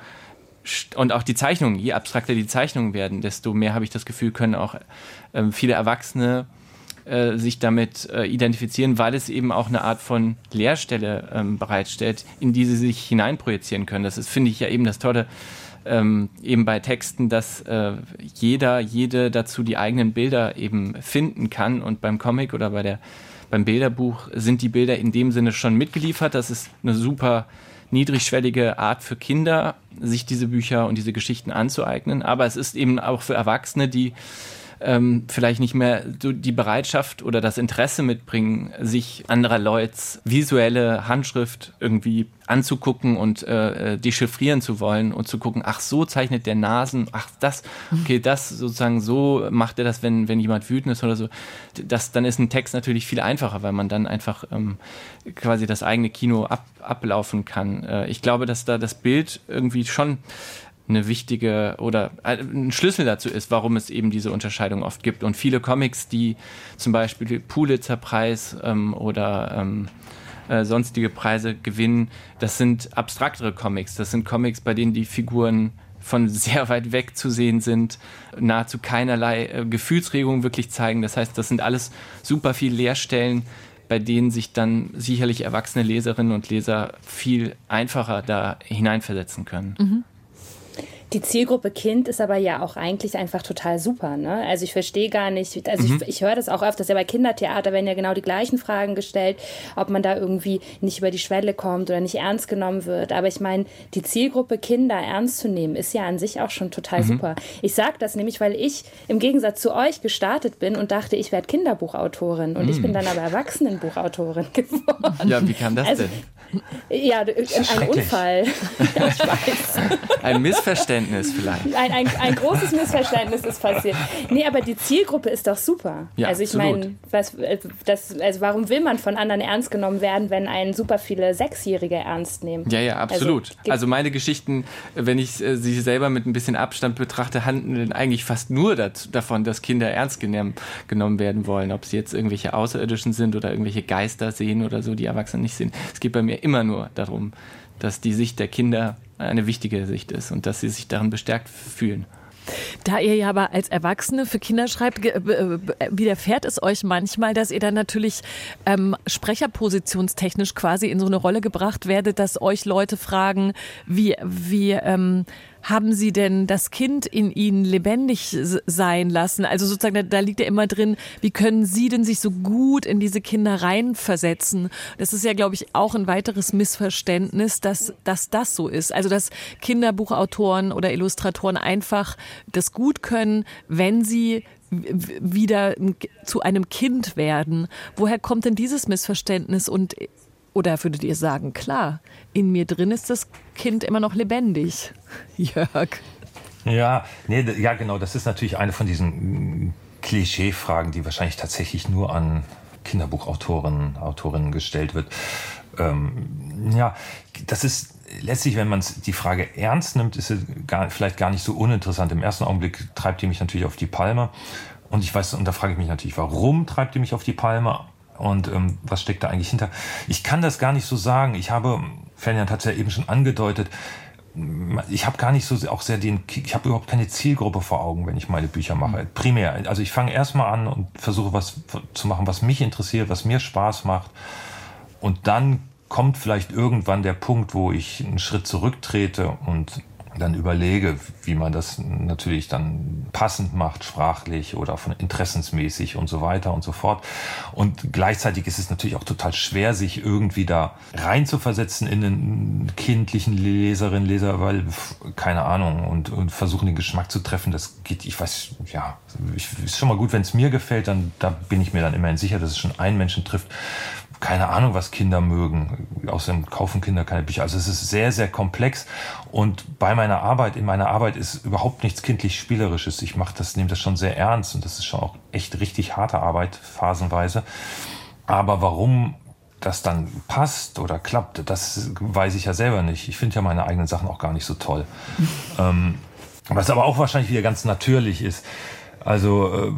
und auch die Zeichnungen, je abstrakter die Zeichnungen werden, desto mehr habe ich das Gefühl, können auch ähm, viele Erwachsene äh, sich damit äh, identifizieren, weil es eben auch eine Art von Leerstelle ähm, bereitstellt, in die sie sich hineinprojizieren können. Das ist, finde ich, ja eben das Tolle ähm, eben bei Texten, dass äh, jeder, jede dazu die eigenen Bilder eben finden kann. Und beim Comic oder bei der, beim Bilderbuch sind die Bilder in dem Sinne schon mitgeliefert. Das ist eine super niedrigschwellige Art für Kinder, sich diese Bücher und diese Geschichten anzueignen. Aber es ist eben auch für Erwachsene, die ähm, vielleicht nicht mehr so die Bereitschaft oder das Interesse mitbringen, sich anderer Leuts visuelle Handschrift irgendwie anzugucken und äh, äh, dechiffrieren zu wollen und zu gucken, ach so zeichnet der Nasen, ach das, okay, das sozusagen so macht er das, wenn, wenn jemand wütend ist oder so. Das, dann ist ein Text natürlich viel einfacher, weil man dann einfach ähm, quasi das eigene Kino ab, ablaufen kann. Äh, ich glaube, dass da das Bild irgendwie schon eine wichtige oder ein Schlüssel dazu ist, warum es eben diese Unterscheidung oft gibt. Und viele Comics, die zum Beispiel Pulitzer-Preis ähm, oder ähm, äh, sonstige Preise gewinnen. Das sind abstraktere Comics. Das sind Comics, bei denen die Figuren von sehr weit weg zu sehen sind, nahezu keinerlei äh, Gefühlsregungen wirklich zeigen. Das heißt, das sind alles super viel Leerstellen, bei denen sich dann sicherlich erwachsene Leserinnen und Leser viel einfacher da hineinversetzen können. Mhm. Die Zielgruppe Kind ist aber ja auch eigentlich einfach total super. Ne? Also ich verstehe gar nicht, also mhm. ich, ich höre das auch öfters, ja bei Kindertheater werden ja genau die gleichen Fragen gestellt, ob man da irgendwie nicht über die Schwelle kommt oder nicht ernst genommen wird. Aber ich meine, die Zielgruppe Kinder ernst zu nehmen, ist ja an sich auch schon total mhm. super. Ich sage das nämlich, weil ich im Gegensatz zu euch gestartet bin und dachte, ich werde Kinderbuchautorin. Und mhm. ich bin dann aber Erwachsenenbuchautorin geworden. Ja, wie kam das also, denn? Ja, ein Unfall. ja, ich weiß. Ein Missverständnis vielleicht. Ein, ein, ein großes Missverständnis ist passiert. Nee, aber die Zielgruppe ist doch super. Ja, also ich meine, was, das, also warum will man von anderen ernst genommen werden, wenn einen super viele Sechsjährige ernst nehmen? Ja, ja, absolut. Also, also meine Geschichten, wenn ich äh, sie selber mit ein bisschen Abstand betrachte, handeln eigentlich fast nur dazu, davon, dass Kinder ernst genommen, genommen werden wollen. Ob sie jetzt irgendwelche Außerirdischen sind oder irgendwelche Geister sehen oder so, die Erwachsene nicht sehen. Es geht bei mir immer nur darum, dass die Sicht der Kinder eine wichtige Sicht ist und dass sie sich darin bestärkt fühlen. Da ihr ja aber als Erwachsene für Kinder schreibt, widerfährt es euch manchmal, dass ihr dann natürlich ähm, sprecherpositionstechnisch quasi in so eine Rolle gebracht werdet, dass euch Leute fragen, wie, wie ähm, haben Sie denn das Kind in Ihnen lebendig sein lassen? Also sozusagen, da, da, liegt ja immer drin, wie können Sie denn sich so gut in diese Kinder reinversetzen? Das ist ja, glaube ich, auch ein weiteres Missverständnis, dass, dass das so ist. Also, dass Kinderbuchautoren oder Illustratoren einfach das gut können, wenn sie wieder zu einem Kind werden. Woher kommt denn dieses Missverständnis und oder würdet ihr sagen, klar, in mir drin ist das Kind immer noch lebendig, Jörg? Ja, nee, ja, genau. Das ist natürlich eine von diesen Klischee-Fragen, die wahrscheinlich tatsächlich nur an Kinderbuchautoren, Autorinnen gestellt wird. Ähm, ja, das ist letztlich, wenn man die Frage ernst nimmt, ist sie gar, vielleicht gar nicht so uninteressant. Im ersten Augenblick treibt die mich natürlich auf die Palme. Und ich weiß, und da frage ich mich natürlich, warum treibt die mich auf die Palme? Und ähm, was steckt da eigentlich hinter? Ich kann das gar nicht so sagen. Ich habe, Ferdinand hat es ja eben schon angedeutet, ich habe gar nicht so auch sehr den, ich habe überhaupt keine Zielgruppe vor Augen, wenn ich meine Bücher mache. Mhm. Primär. Also ich fange erstmal an und versuche was zu machen, was mich interessiert, was mir Spaß macht. Und dann kommt vielleicht irgendwann der Punkt, wo ich einen Schritt zurücktrete und dann überlege, wie man das natürlich dann passend macht, sprachlich oder von interessensmäßig und so weiter und so fort. Und gleichzeitig ist es natürlich auch total schwer, sich irgendwie da reinzuversetzen in einen kindlichen Leserin, Leser, weil, keine Ahnung, und, und versuchen den Geschmack zu treffen, das geht, ich weiß, ja, ich, ist schon mal gut, wenn es mir gefällt, dann da bin ich mir dann immerhin sicher, dass es schon einen Menschen trifft, keine Ahnung, was Kinder mögen. Außerdem kaufen Kinder keine Bücher. Also es ist sehr, sehr komplex. Und bei meiner Arbeit, in meiner Arbeit ist überhaupt nichts kindlich Spielerisches. Ich mache das, nehme das schon sehr ernst und das ist schon auch echt richtig harte Arbeit, phasenweise. Aber warum das dann passt oder klappt, das weiß ich ja selber nicht. Ich finde ja meine eigenen Sachen auch gar nicht so toll. ähm, was aber auch wahrscheinlich wieder ganz natürlich ist. Also, äh,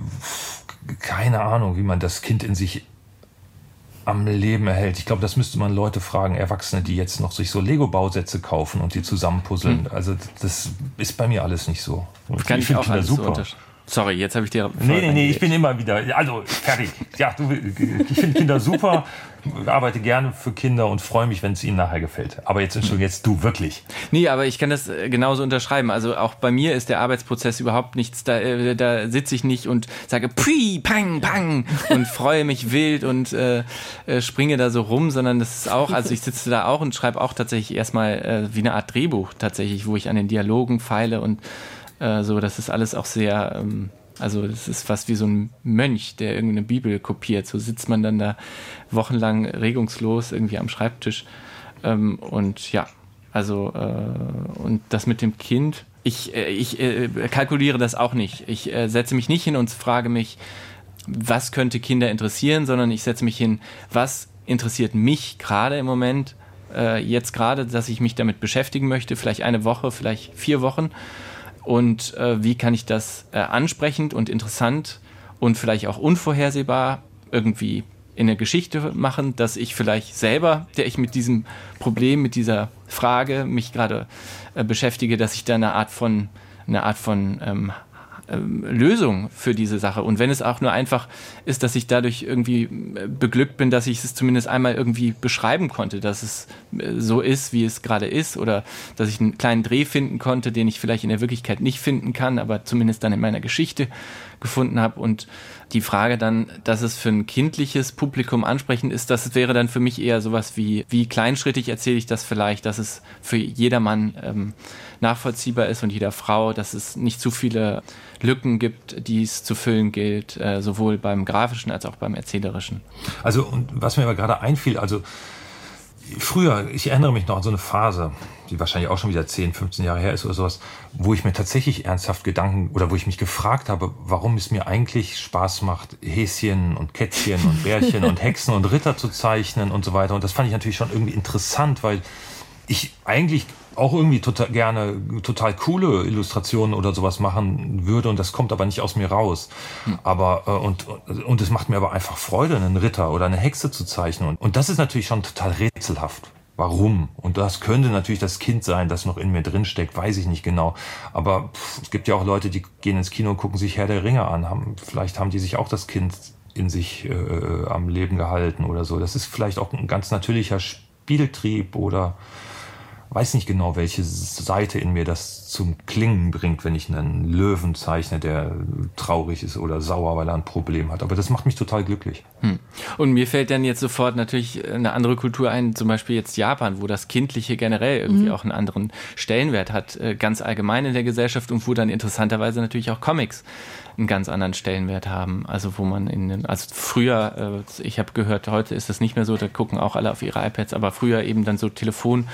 keine Ahnung, wie man das Kind in sich am Leben erhält. Ich glaube, das müsste man Leute fragen, Erwachsene, die jetzt noch sich so Lego-Bausätze kaufen und die zusammenpuzzeln. Hm. Also das ist bei mir alles nicht so. Das kann ich, ich auch alles super. So Sorry, jetzt habe ich dir. Nee, nee, nee, ich bin immer wieder. Also, fertig. Ja, du, ich finde Kinder super, arbeite gerne für Kinder und freue mich, wenn es ihnen nachher gefällt. Aber jetzt, Entschuldigung, jetzt du wirklich. Nee, aber ich kann das äh, genauso unterschreiben. Also, auch bei mir ist der Arbeitsprozess überhaupt nichts. Da, äh, da sitze ich nicht und sage Pui, Pang, Pang und freue mich wild und äh, äh, springe da so rum, sondern das ist auch, also ich sitze da auch und schreibe auch tatsächlich erstmal äh, wie eine Art Drehbuch tatsächlich, wo ich an den Dialogen feile und äh, so, das ist alles auch sehr, ähm, also das ist fast wie so ein Mönch, der irgendeine Bibel kopiert. So sitzt man dann da wochenlang regungslos irgendwie am Schreibtisch. Ähm, und ja, also äh, und das mit dem Kind, ich, äh, ich äh, kalkuliere das auch nicht. Ich äh, setze mich nicht hin und frage mich, was könnte Kinder interessieren, sondern ich setze mich hin, was interessiert mich gerade im Moment, äh, jetzt gerade, dass ich mich damit beschäftigen möchte, vielleicht eine Woche, vielleicht vier Wochen und äh, wie kann ich das äh, ansprechend und interessant und vielleicht auch unvorhersehbar irgendwie in der Geschichte machen, dass ich vielleicht selber, der ich mit diesem Problem, mit dieser Frage mich gerade äh, beschäftige, dass ich da eine Art von eine Art von ähm, ähm, Lösung für diese Sache. Und wenn es auch nur einfach ist, dass ich dadurch irgendwie äh, beglückt bin, dass ich es zumindest einmal irgendwie beschreiben konnte, dass es äh, so ist, wie es gerade ist, oder dass ich einen kleinen Dreh finden konnte, den ich vielleicht in der Wirklichkeit nicht finden kann, aber zumindest dann in meiner Geschichte gefunden habe. Und die Frage dann, dass es für ein kindliches Publikum ansprechend ist, das wäre dann für mich eher sowas wie, wie kleinschrittig erzähle ich das vielleicht, dass es für jedermann ähm, nachvollziehbar ist und jeder Frau, dass es nicht zu viele Lücken gibt, die es zu füllen gilt, äh, sowohl beim grafischen als auch beim erzählerischen. Also, und was mir aber gerade einfiel, also früher, ich erinnere mich noch an so eine Phase, die wahrscheinlich auch schon wieder 10, 15 Jahre her ist oder sowas, wo ich mir tatsächlich ernsthaft Gedanken oder wo ich mich gefragt habe, warum es mir eigentlich Spaß macht, Häschen und Kätzchen und Bärchen und Hexen und Ritter zu zeichnen und so weiter. Und das fand ich natürlich schon irgendwie interessant, weil ich eigentlich auch irgendwie total gerne total coole Illustrationen oder sowas machen würde und das kommt aber nicht aus mir raus. Hm. Aber äh, und und es macht mir aber einfach Freude, einen Ritter oder eine Hexe zu zeichnen und, und das ist natürlich schon total rätselhaft. Warum? Und das könnte natürlich das Kind sein, das noch in mir drin steckt, weiß ich nicht genau. Aber pff, es gibt ja auch Leute, die gehen ins Kino und gucken sich Herr der Ringe an. Haben, vielleicht haben die sich auch das Kind in sich äh, am Leben gehalten oder so. Das ist vielleicht auch ein ganz natürlicher Spieltrieb oder weiß nicht genau, welche Seite in mir das zum Klingen bringt, wenn ich einen Löwen zeichne, der traurig ist oder sauer, weil er ein Problem hat. Aber das macht mich total glücklich. Hm. Und mir fällt dann jetzt sofort natürlich eine andere Kultur ein, zum Beispiel jetzt Japan, wo das Kindliche generell irgendwie mhm. auch einen anderen Stellenwert hat, äh, ganz allgemein in der Gesellschaft und wo dann interessanterweise natürlich auch Comics einen ganz anderen Stellenwert haben. Also wo man in den, also früher, äh, ich habe gehört, heute ist das nicht mehr so, da gucken auch alle auf ihre iPads, aber früher eben dann so Telefon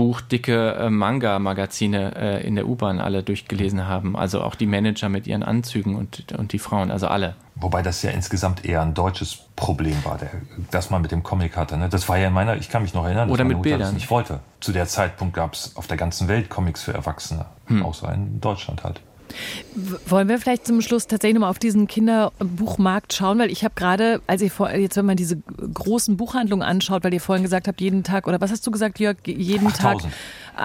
buchdicke äh, Manga-Magazine äh, in der U-Bahn alle durchgelesen haben. Also auch die Manager mit ihren Anzügen und, und die Frauen, also alle. Wobei das ja insgesamt eher ein deutsches Problem war, der, das man mit dem Comic hatte. Ne? Das war ja in meiner, ich kann mich noch erinnern, Oder mit Mutter Bildern. das nicht wollte. Zu der Zeitpunkt gab es auf der ganzen Welt Comics für Erwachsene, hm. außer in Deutschland halt. Wollen wir vielleicht zum Schluss tatsächlich nochmal auf diesen Kinderbuchmarkt schauen, weil ich habe gerade, als ihr vor, jetzt wenn man diese großen Buchhandlungen anschaut, weil ihr vorhin gesagt habt, jeden Tag, oder was hast du gesagt, Jörg, jeden 8000. Tag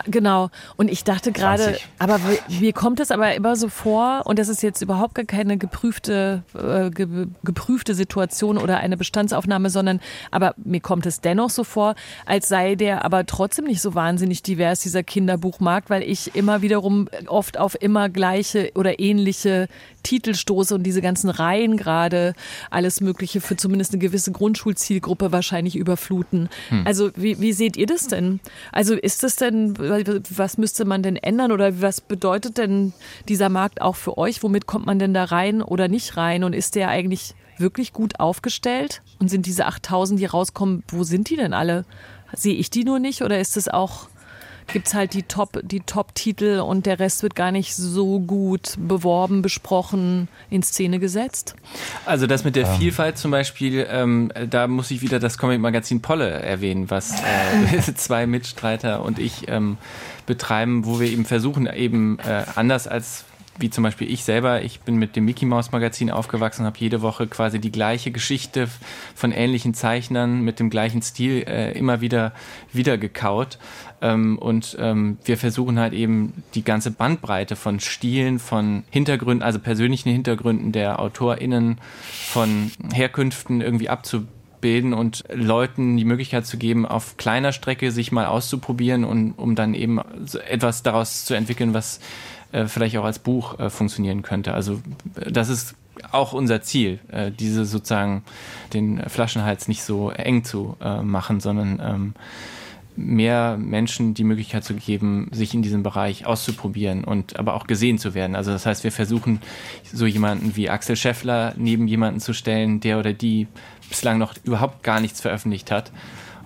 genau. Und ich dachte gerade, aber mir kommt es aber immer so vor, und das ist jetzt überhaupt gar keine geprüfte, äh, ge, geprüfte Situation oder eine Bestandsaufnahme, sondern aber mir kommt es dennoch so vor, als sei der aber trotzdem nicht so wahnsinnig divers, dieser Kinderbuchmarkt, weil ich immer wiederum oft auf immer gleiche oder ähnliche Titel stoße und diese ganzen Reihen gerade alles Mögliche für zumindest eine gewisse Grundschulzielgruppe wahrscheinlich überfluten. Hm. Also wie, wie seht ihr das denn? Also ist das denn was müsste man denn ändern oder was bedeutet denn dieser Markt auch für euch? Womit kommt man denn da rein oder nicht rein? Und ist der eigentlich wirklich gut aufgestellt? Und sind diese 8000, die rauskommen, wo sind die denn alle? Sehe ich die nur nicht oder ist es auch gibt es halt die Top, die Top-Titel und der Rest wird gar nicht so gut beworben, besprochen, in Szene gesetzt. Also das mit der ähm. Vielfalt zum Beispiel, ähm, da muss ich wieder das Comic-Magazin Polle erwähnen, was äh, zwei Mitstreiter und ich ähm, betreiben, wo wir eben versuchen, eben äh, anders als wie zum Beispiel ich selber, ich bin mit dem Mickey Mouse Magazin aufgewachsen, habe jede Woche quasi die gleiche Geschichte von ähnlichen Zeichnern mit dem gleichen Stil äh, immer wieder wieder gekaut. Ähm, und ähm, wir versuchen halt eben die ganze Bandbreite von Stilen, von Hintergründen, also persönlichen Hintergründen der AutorInnen, von Herkünften irgendwie abzubilden und Leuten die Möglichkeit zu geben, auf kleiner Strecke sich mal auszuprobieren und um dann eben etwas daraus zu entwickeln, was äh, vielleicht auch als Buch äh, funktionieren könnte. Also das ist auch unser Ziel, äh, diese sozusagen den Flaschenhals nicht so eng zu äh, machen, sondern ähm, mehr Menschen die Möglichkeit zu geben, sich in diesem Bereich auszuprobieren und aber auch gesehen zu werden. Also das heißt, wir versuchen so jemanden wie Axel Scheffler neben jemanden zu stellen, der oder die bislang noch überhaupt gar nichts veröffentlicht hat,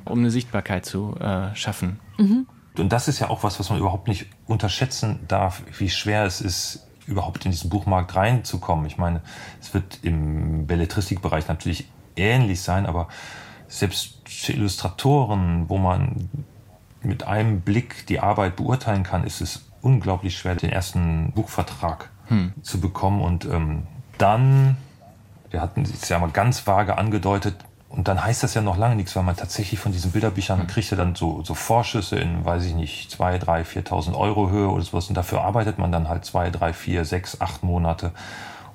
um eine Sichtbarkeit zu äh, schaffen. Mhm. Und das ist ja auch was, was man überhaupt nicht unterschätzen darf, wie schwer es ist, überhaupt in diesen Buchmarkt reinzukommen. Ich meine, es wird im Belletristikbereich natürlich ähnlich sein, aber selbst für Illustratoren, wo man mit einem Blick die Arbeit beurteilen kann, ist es unglaublich schwer, den ersten Buchvertrag hm. zu bekommen. Und ähm, dann, wir hatten es ja mal ganz vage angedeutet, und dann heißt das ja noch lange nichts, weil man tatsächlich von diesen Bilderbüchern kriegt ja dann so, so Vorschüsse in, weiß ich nicht, zwei, drei, 4.000 Euro Höhe oder sowas. Und dafür arbeitet man dann halt zwei, drei, vier, sechs, acht Monate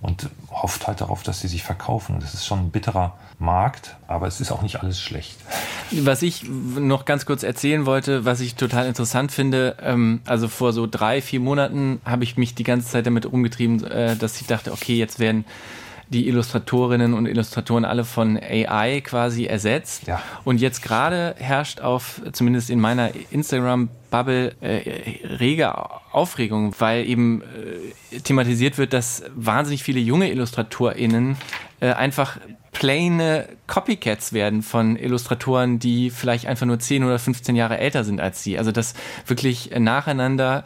und hofft halt darauf, dass sie sich verkaufen. Das ist schon ein bitterer Markt, aber es ist auch nicht alles schlecht. Was ich noch ganz kurz erzählen wollte, was ich total interessant finde, ähm, also vor so drei, vier Monaten habe ich mich die ganze Zeit damit umgetrieben, äh, dass ich dachte, okay, jetzt werden die Illustratorinnen und Illustratoren alle von AI quasi ersetzt. Ja. Und jetzt gerade herrscht auf, zumindest in meiner Instagram-Bubble, äh, rege Aufregung, weil eben äh, thematisiert wird, dass wahnsinnig viele junge IllustratorInnen äh, einfach plane Copycats werden von Illustratoren, die vielleicht einfach nur 10 oder 15 Jahre älter sind als sie. Also dass wirklich nacheinander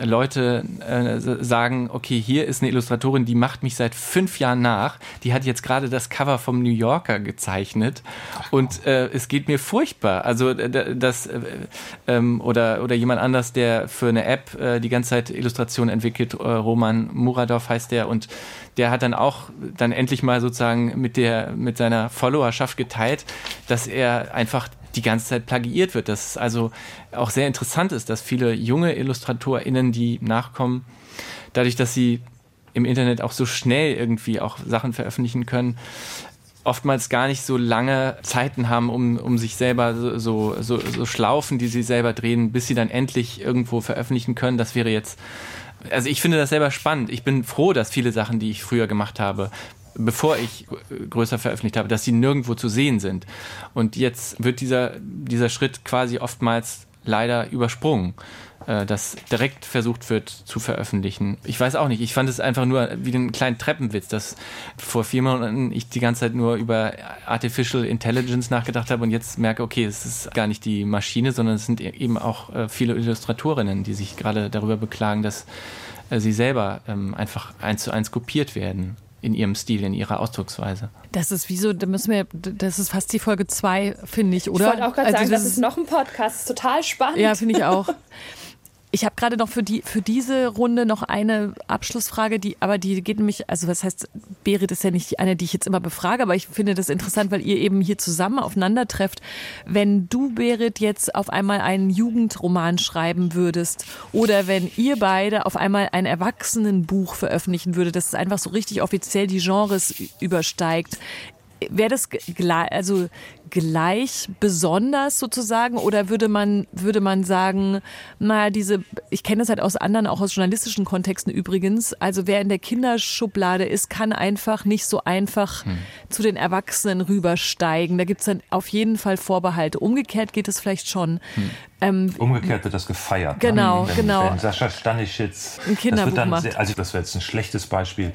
Leute äh, sagen, okay, hier ist eine Illustratorin, die macht mich seit fünf Jahren nach. Die hat jetzt gerade das Cover vom New Yorker gezeichnet und äh, es geht mir furchtbar. Also das äh, ähm, oder oder jemand anders, der für eine App äh, die ganze Zeit Illustrationen entwickelt, äh, Roman Muradov heißt der und der hat dann auch dann endlich mal sozusagen mit der mit seiner Followerschaft geteilt, dass er einfach die ganze Zeit plagiiert wird. Das ist also auch sehr interessant ist, dass viele junge IllustratorInnen, die nachkommen, dadurch, dass sie im Internet auch so schnell irgendwie auch Sachen veröffentlichen können, oftmals gar nicht so lange Zeiten haben, um, um sich selber so, so, so, so Schlaufen, die sie selber drehen, bis sie dann endlich irgendwo veröffentlichen können. Das wäre jetzt also ich finde das selber spannend. Ich bin froh, dass viele Sachen, die ich früher gemacht habe, bevor ich größer veröffentlicht habe, dass sie nirgendwo zu sehen sind. Und jetzt wird dieser, dieser Schritt quasi oftmals leider übersprungen, äh, dass direkt versucht wird zu veröffentlichen. Ich weiß auch nicht, ich fand es einfach nur wie einen kleinen Treppenwitz, dass vor vier Monaten ich die ganze Zeit nur über Artificial Intelligence nachgedacht habe und jetzt merke, okay, es ist gar nicht die Maschine, sondern es sind eben auch äh, viele Illustratorinnen, die sich gerade darüber beklagen, dass äh, sie selber ähm, einfach eins zu eins kopiert werden in ihrem Stil, in ihrer Ausdrucksweise. Das ist wie so, da müssen wir, das ist fast die Folge 2, finde ich, oder? Ich wollte auch gerade also sagen, das, das ist noch ein Podcast, total spannend. Ja, finde ich auch. Ich habe gerade noch für die für diese Runde noch eine Abschlussfrage, die aber die geht nämlich, also was heißt, Berit ist ja nicht eine, die ich jetzt immer befrage, aber ich finde das interessant, weil ihr eben hier zusammen aufeinander trefft. Wenn du Berit jetzt auf einmal einen Jugendroman schreiben würdest oder wenn ihr beide auf einmal ein Erwachsenenbuch veröffentlichen würdet, das ist einfach so richtig offiziell die Genres übersteigt, wäre das also gleich besonders sozusagen oder würde man würde man sagen, na diese ich kenne das halt aus anderen auch aus journalistischen Kontexten übrigens, also wer in der Kinderschublade ist, kann einfach nicht so einfach hm. zu den Erwachsenen rübersteigen. Da gibt es dann auf jeden Fall Vorbehalte. Umgekehrt geht es vielleicht schon. Hm. Ähm, Umgekehrt wird das gefeiert. Ne? Genau, wenn, genau. Wenn Sascha Stanischitz ein Kinderbuch das macht. Sehr, also das wäre jetzt ein schlechtes Beispiel,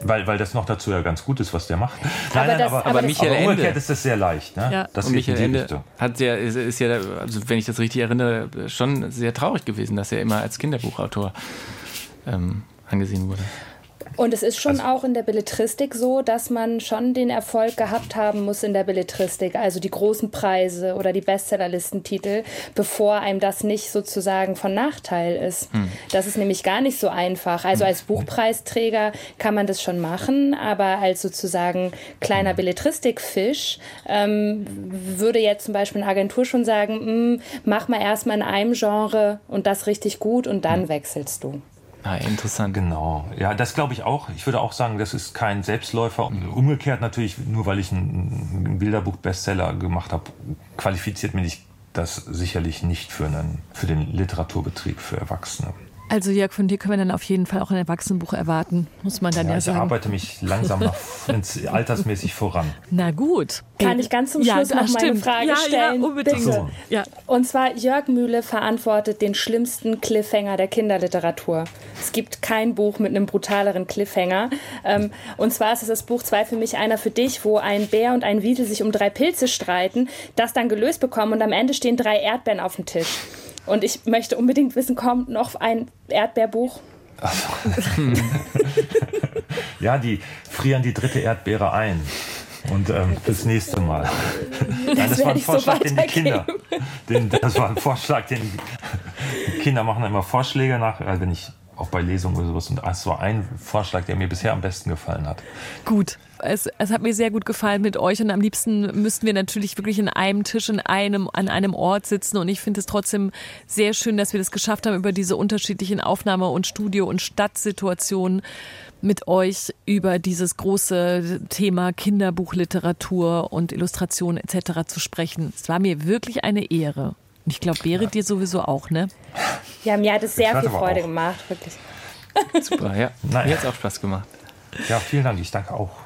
weil, weil das noch dazu ja ganz gut ist, was der macht. Nein, aber, nein, das, aber, aber, Michael aber umgekehrt Ende. ist das sehr leicht. Ne? Ja. Das und Michael Ende hat sehr, ist, ist ja, also wenn ich das richtig erinnere, schon sehr traurig gewesen, dass er immer als Kinderbuchautor ähm, angesehen wurde. Und es ist schon also, auch in der Belletristik so, dass man schon den Erfolg gehabt haben muss in der Belletristik, also die großen Preise oder die Bestsellerlistentitel, bevor einem das nicht sozusagen von Nachteil ist. Hm. Das ist nämlich gar nicht so einfach. Also hm. als Buchpreisträger kann man das schon machen, aber als sozusagen kleiner hm. Belletristikfisch ähm, würde jetzt zum Beispiel eine Agentur schon sagen, hm, mach mal erstmal in einem Genre und das richtig gut und dann wechselst du. Ah, interessant. Genau. Ja, das glaube ich auch. Ich würde auch sagen, das ist kein Selbstläufer. Umgekehrt natürlich, nur weil ich einen Bilderbuch-Bestseller gemacht habe, qualifiziert mich das sicherlich nicht für, einen, für den Literaturbetrieb für Erwachsene. Also Jörg, von dir können wir dann auf jeden Fall auch ein Erwachsenenbuch erwarten, muss man dann ja, ja sagen. Ich arbeite mich langsam noch altersmäßig voran. Na gut. Kann ich ganz zum Schluss ja, noch mal eine Frage ja, stellen? Ja, unbedingt. Bitte. Ja. Und zwar, Jörg Mühle verantwortet den schlimmsten Cliffhanger der Kinderliteratur. Es gibt kein Buch mit einem brutaleren Cliffhanger. Ähm, und zwar ist es das Buch 2 für mich, einer für dich, wo ein Bär und ein Wiedel sich um drei Pilze streiten, das dann gelöst bekommen und am Ende stehen drei Erdbeeren auf dem Tisch. Und ich möchte unbedingt wissen, kommt noch ein Erdbeerbuch? ja, die frieren die dritte Erdbeere ein. Und ähm, das nächste Mal. Das, das war ein Vorschlag, so den die Kinder. Den, das war ein Vorschlag, den Kinder machen immer Vorschläge nach, also wenn ich auch bei Lesungen oder sowas. Und das war ein Vorschlag, der mir bisher am besten gefallen hat. Gut. Es, es hat mir sehr gut gefallen mit euch und am liebsten müssten wir natürlich wirklich in einem Tisch in einem, an einem Ort sitzen und ich finde es trotzdem sehr schön, dass wir das geschafft haben, über diese unterschiedlichen Aufnahme- und Studio- und Stadtsituationen mit euch über dieses große Thema Kinderbuchliteratur und Illustration etc. zu sprechen. Es war mir wirklich eine Ehre. Und ich glaube, Berit dir sowieso auch, ne? Ja, mir hat es sehr viel Freude auch. gemacht, wirklich. Super, ja. Naja. Mir hat es auch Spaß gemacht. Ja, vielen Dank. Ich danke auch.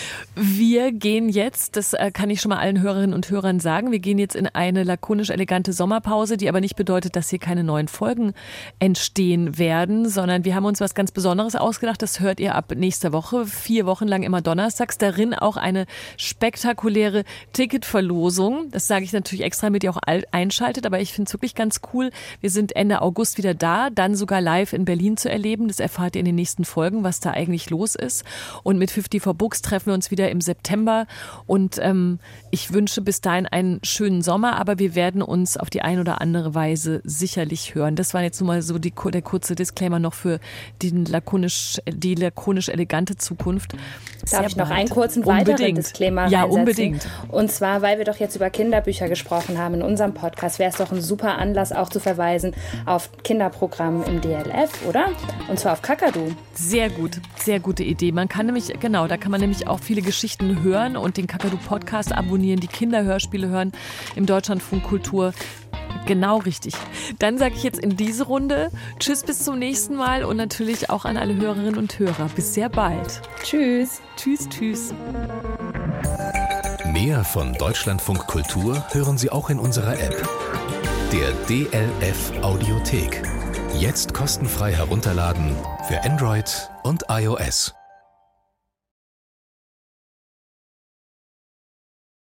Wir gehen jetzt, das äh, kann ich schon mal allen Hörerinnen und Hörern sagen, wir gehen jetzt in eine lakonisch elegante Sommerpause, die aber nicht bedeutet, dass hier keine neuen Folgen entstehen werden, sondern wir haben uns was ganz Besonderes ausgedacht. Das hört ihr ab nächster Woche, vier Wochen lang immer donnerstags. Darin auch eine spektakuläre Ticketverlosung. Das sage ich natürlich extra, damit ihr auch einschaltet, aber ich finde es wirklich ganz cool. Wir sind Ende August wieder da, dann sogar live in Berlin zu erleben. Das erfahrt ihr in den nächsten Folgen, was da eigentlich los ist. Und mit 54 Books treffen wir uns wieder wieder im September. Und ähm, ich wünsche bis dahin einen schönen Sommer, aber wir werden uns auf die eine oder andere Weise sicherlich hören. Das war jetzt nur mal so die, der kurze Disclaimer noch für den lakonisch, die lakonisch elegante Zukunft. Darf ich noch einen kurzen weiteren unbedingt. Disclaimer Ja, unbedingt. Und zwar, weil wir doch jetzt über Kinderbücher gesprochen haben in unserem Podcast, wäre es doch ein super Anlass, auch zu verweisen auf Kinderprogramm im DLF, oder? Und zwar auf Kakadu. Sehr gut, sehr gute Idee. Man kann nämlich, genau, da kann man nämlich auch viele Geschichten hören und den Kakadu Podcast abonnieren, die Kinderhörspiele hören im Deutschlandfunk Kultur. Genau richtig. Dann sage ich jetzt in diese Runde Tschüss bis zum nächsten Mal und natürlich auch an alle Hörerinnen und Hörer. Bis sehr bald. Tschüss. Tschüss, tschüss. Mehr von Deutschlandfunk Kultur hören Sie auch in unserer App. Der DLF Audiothek. Jetzt kostenfrei herunterladen für Android und iOS.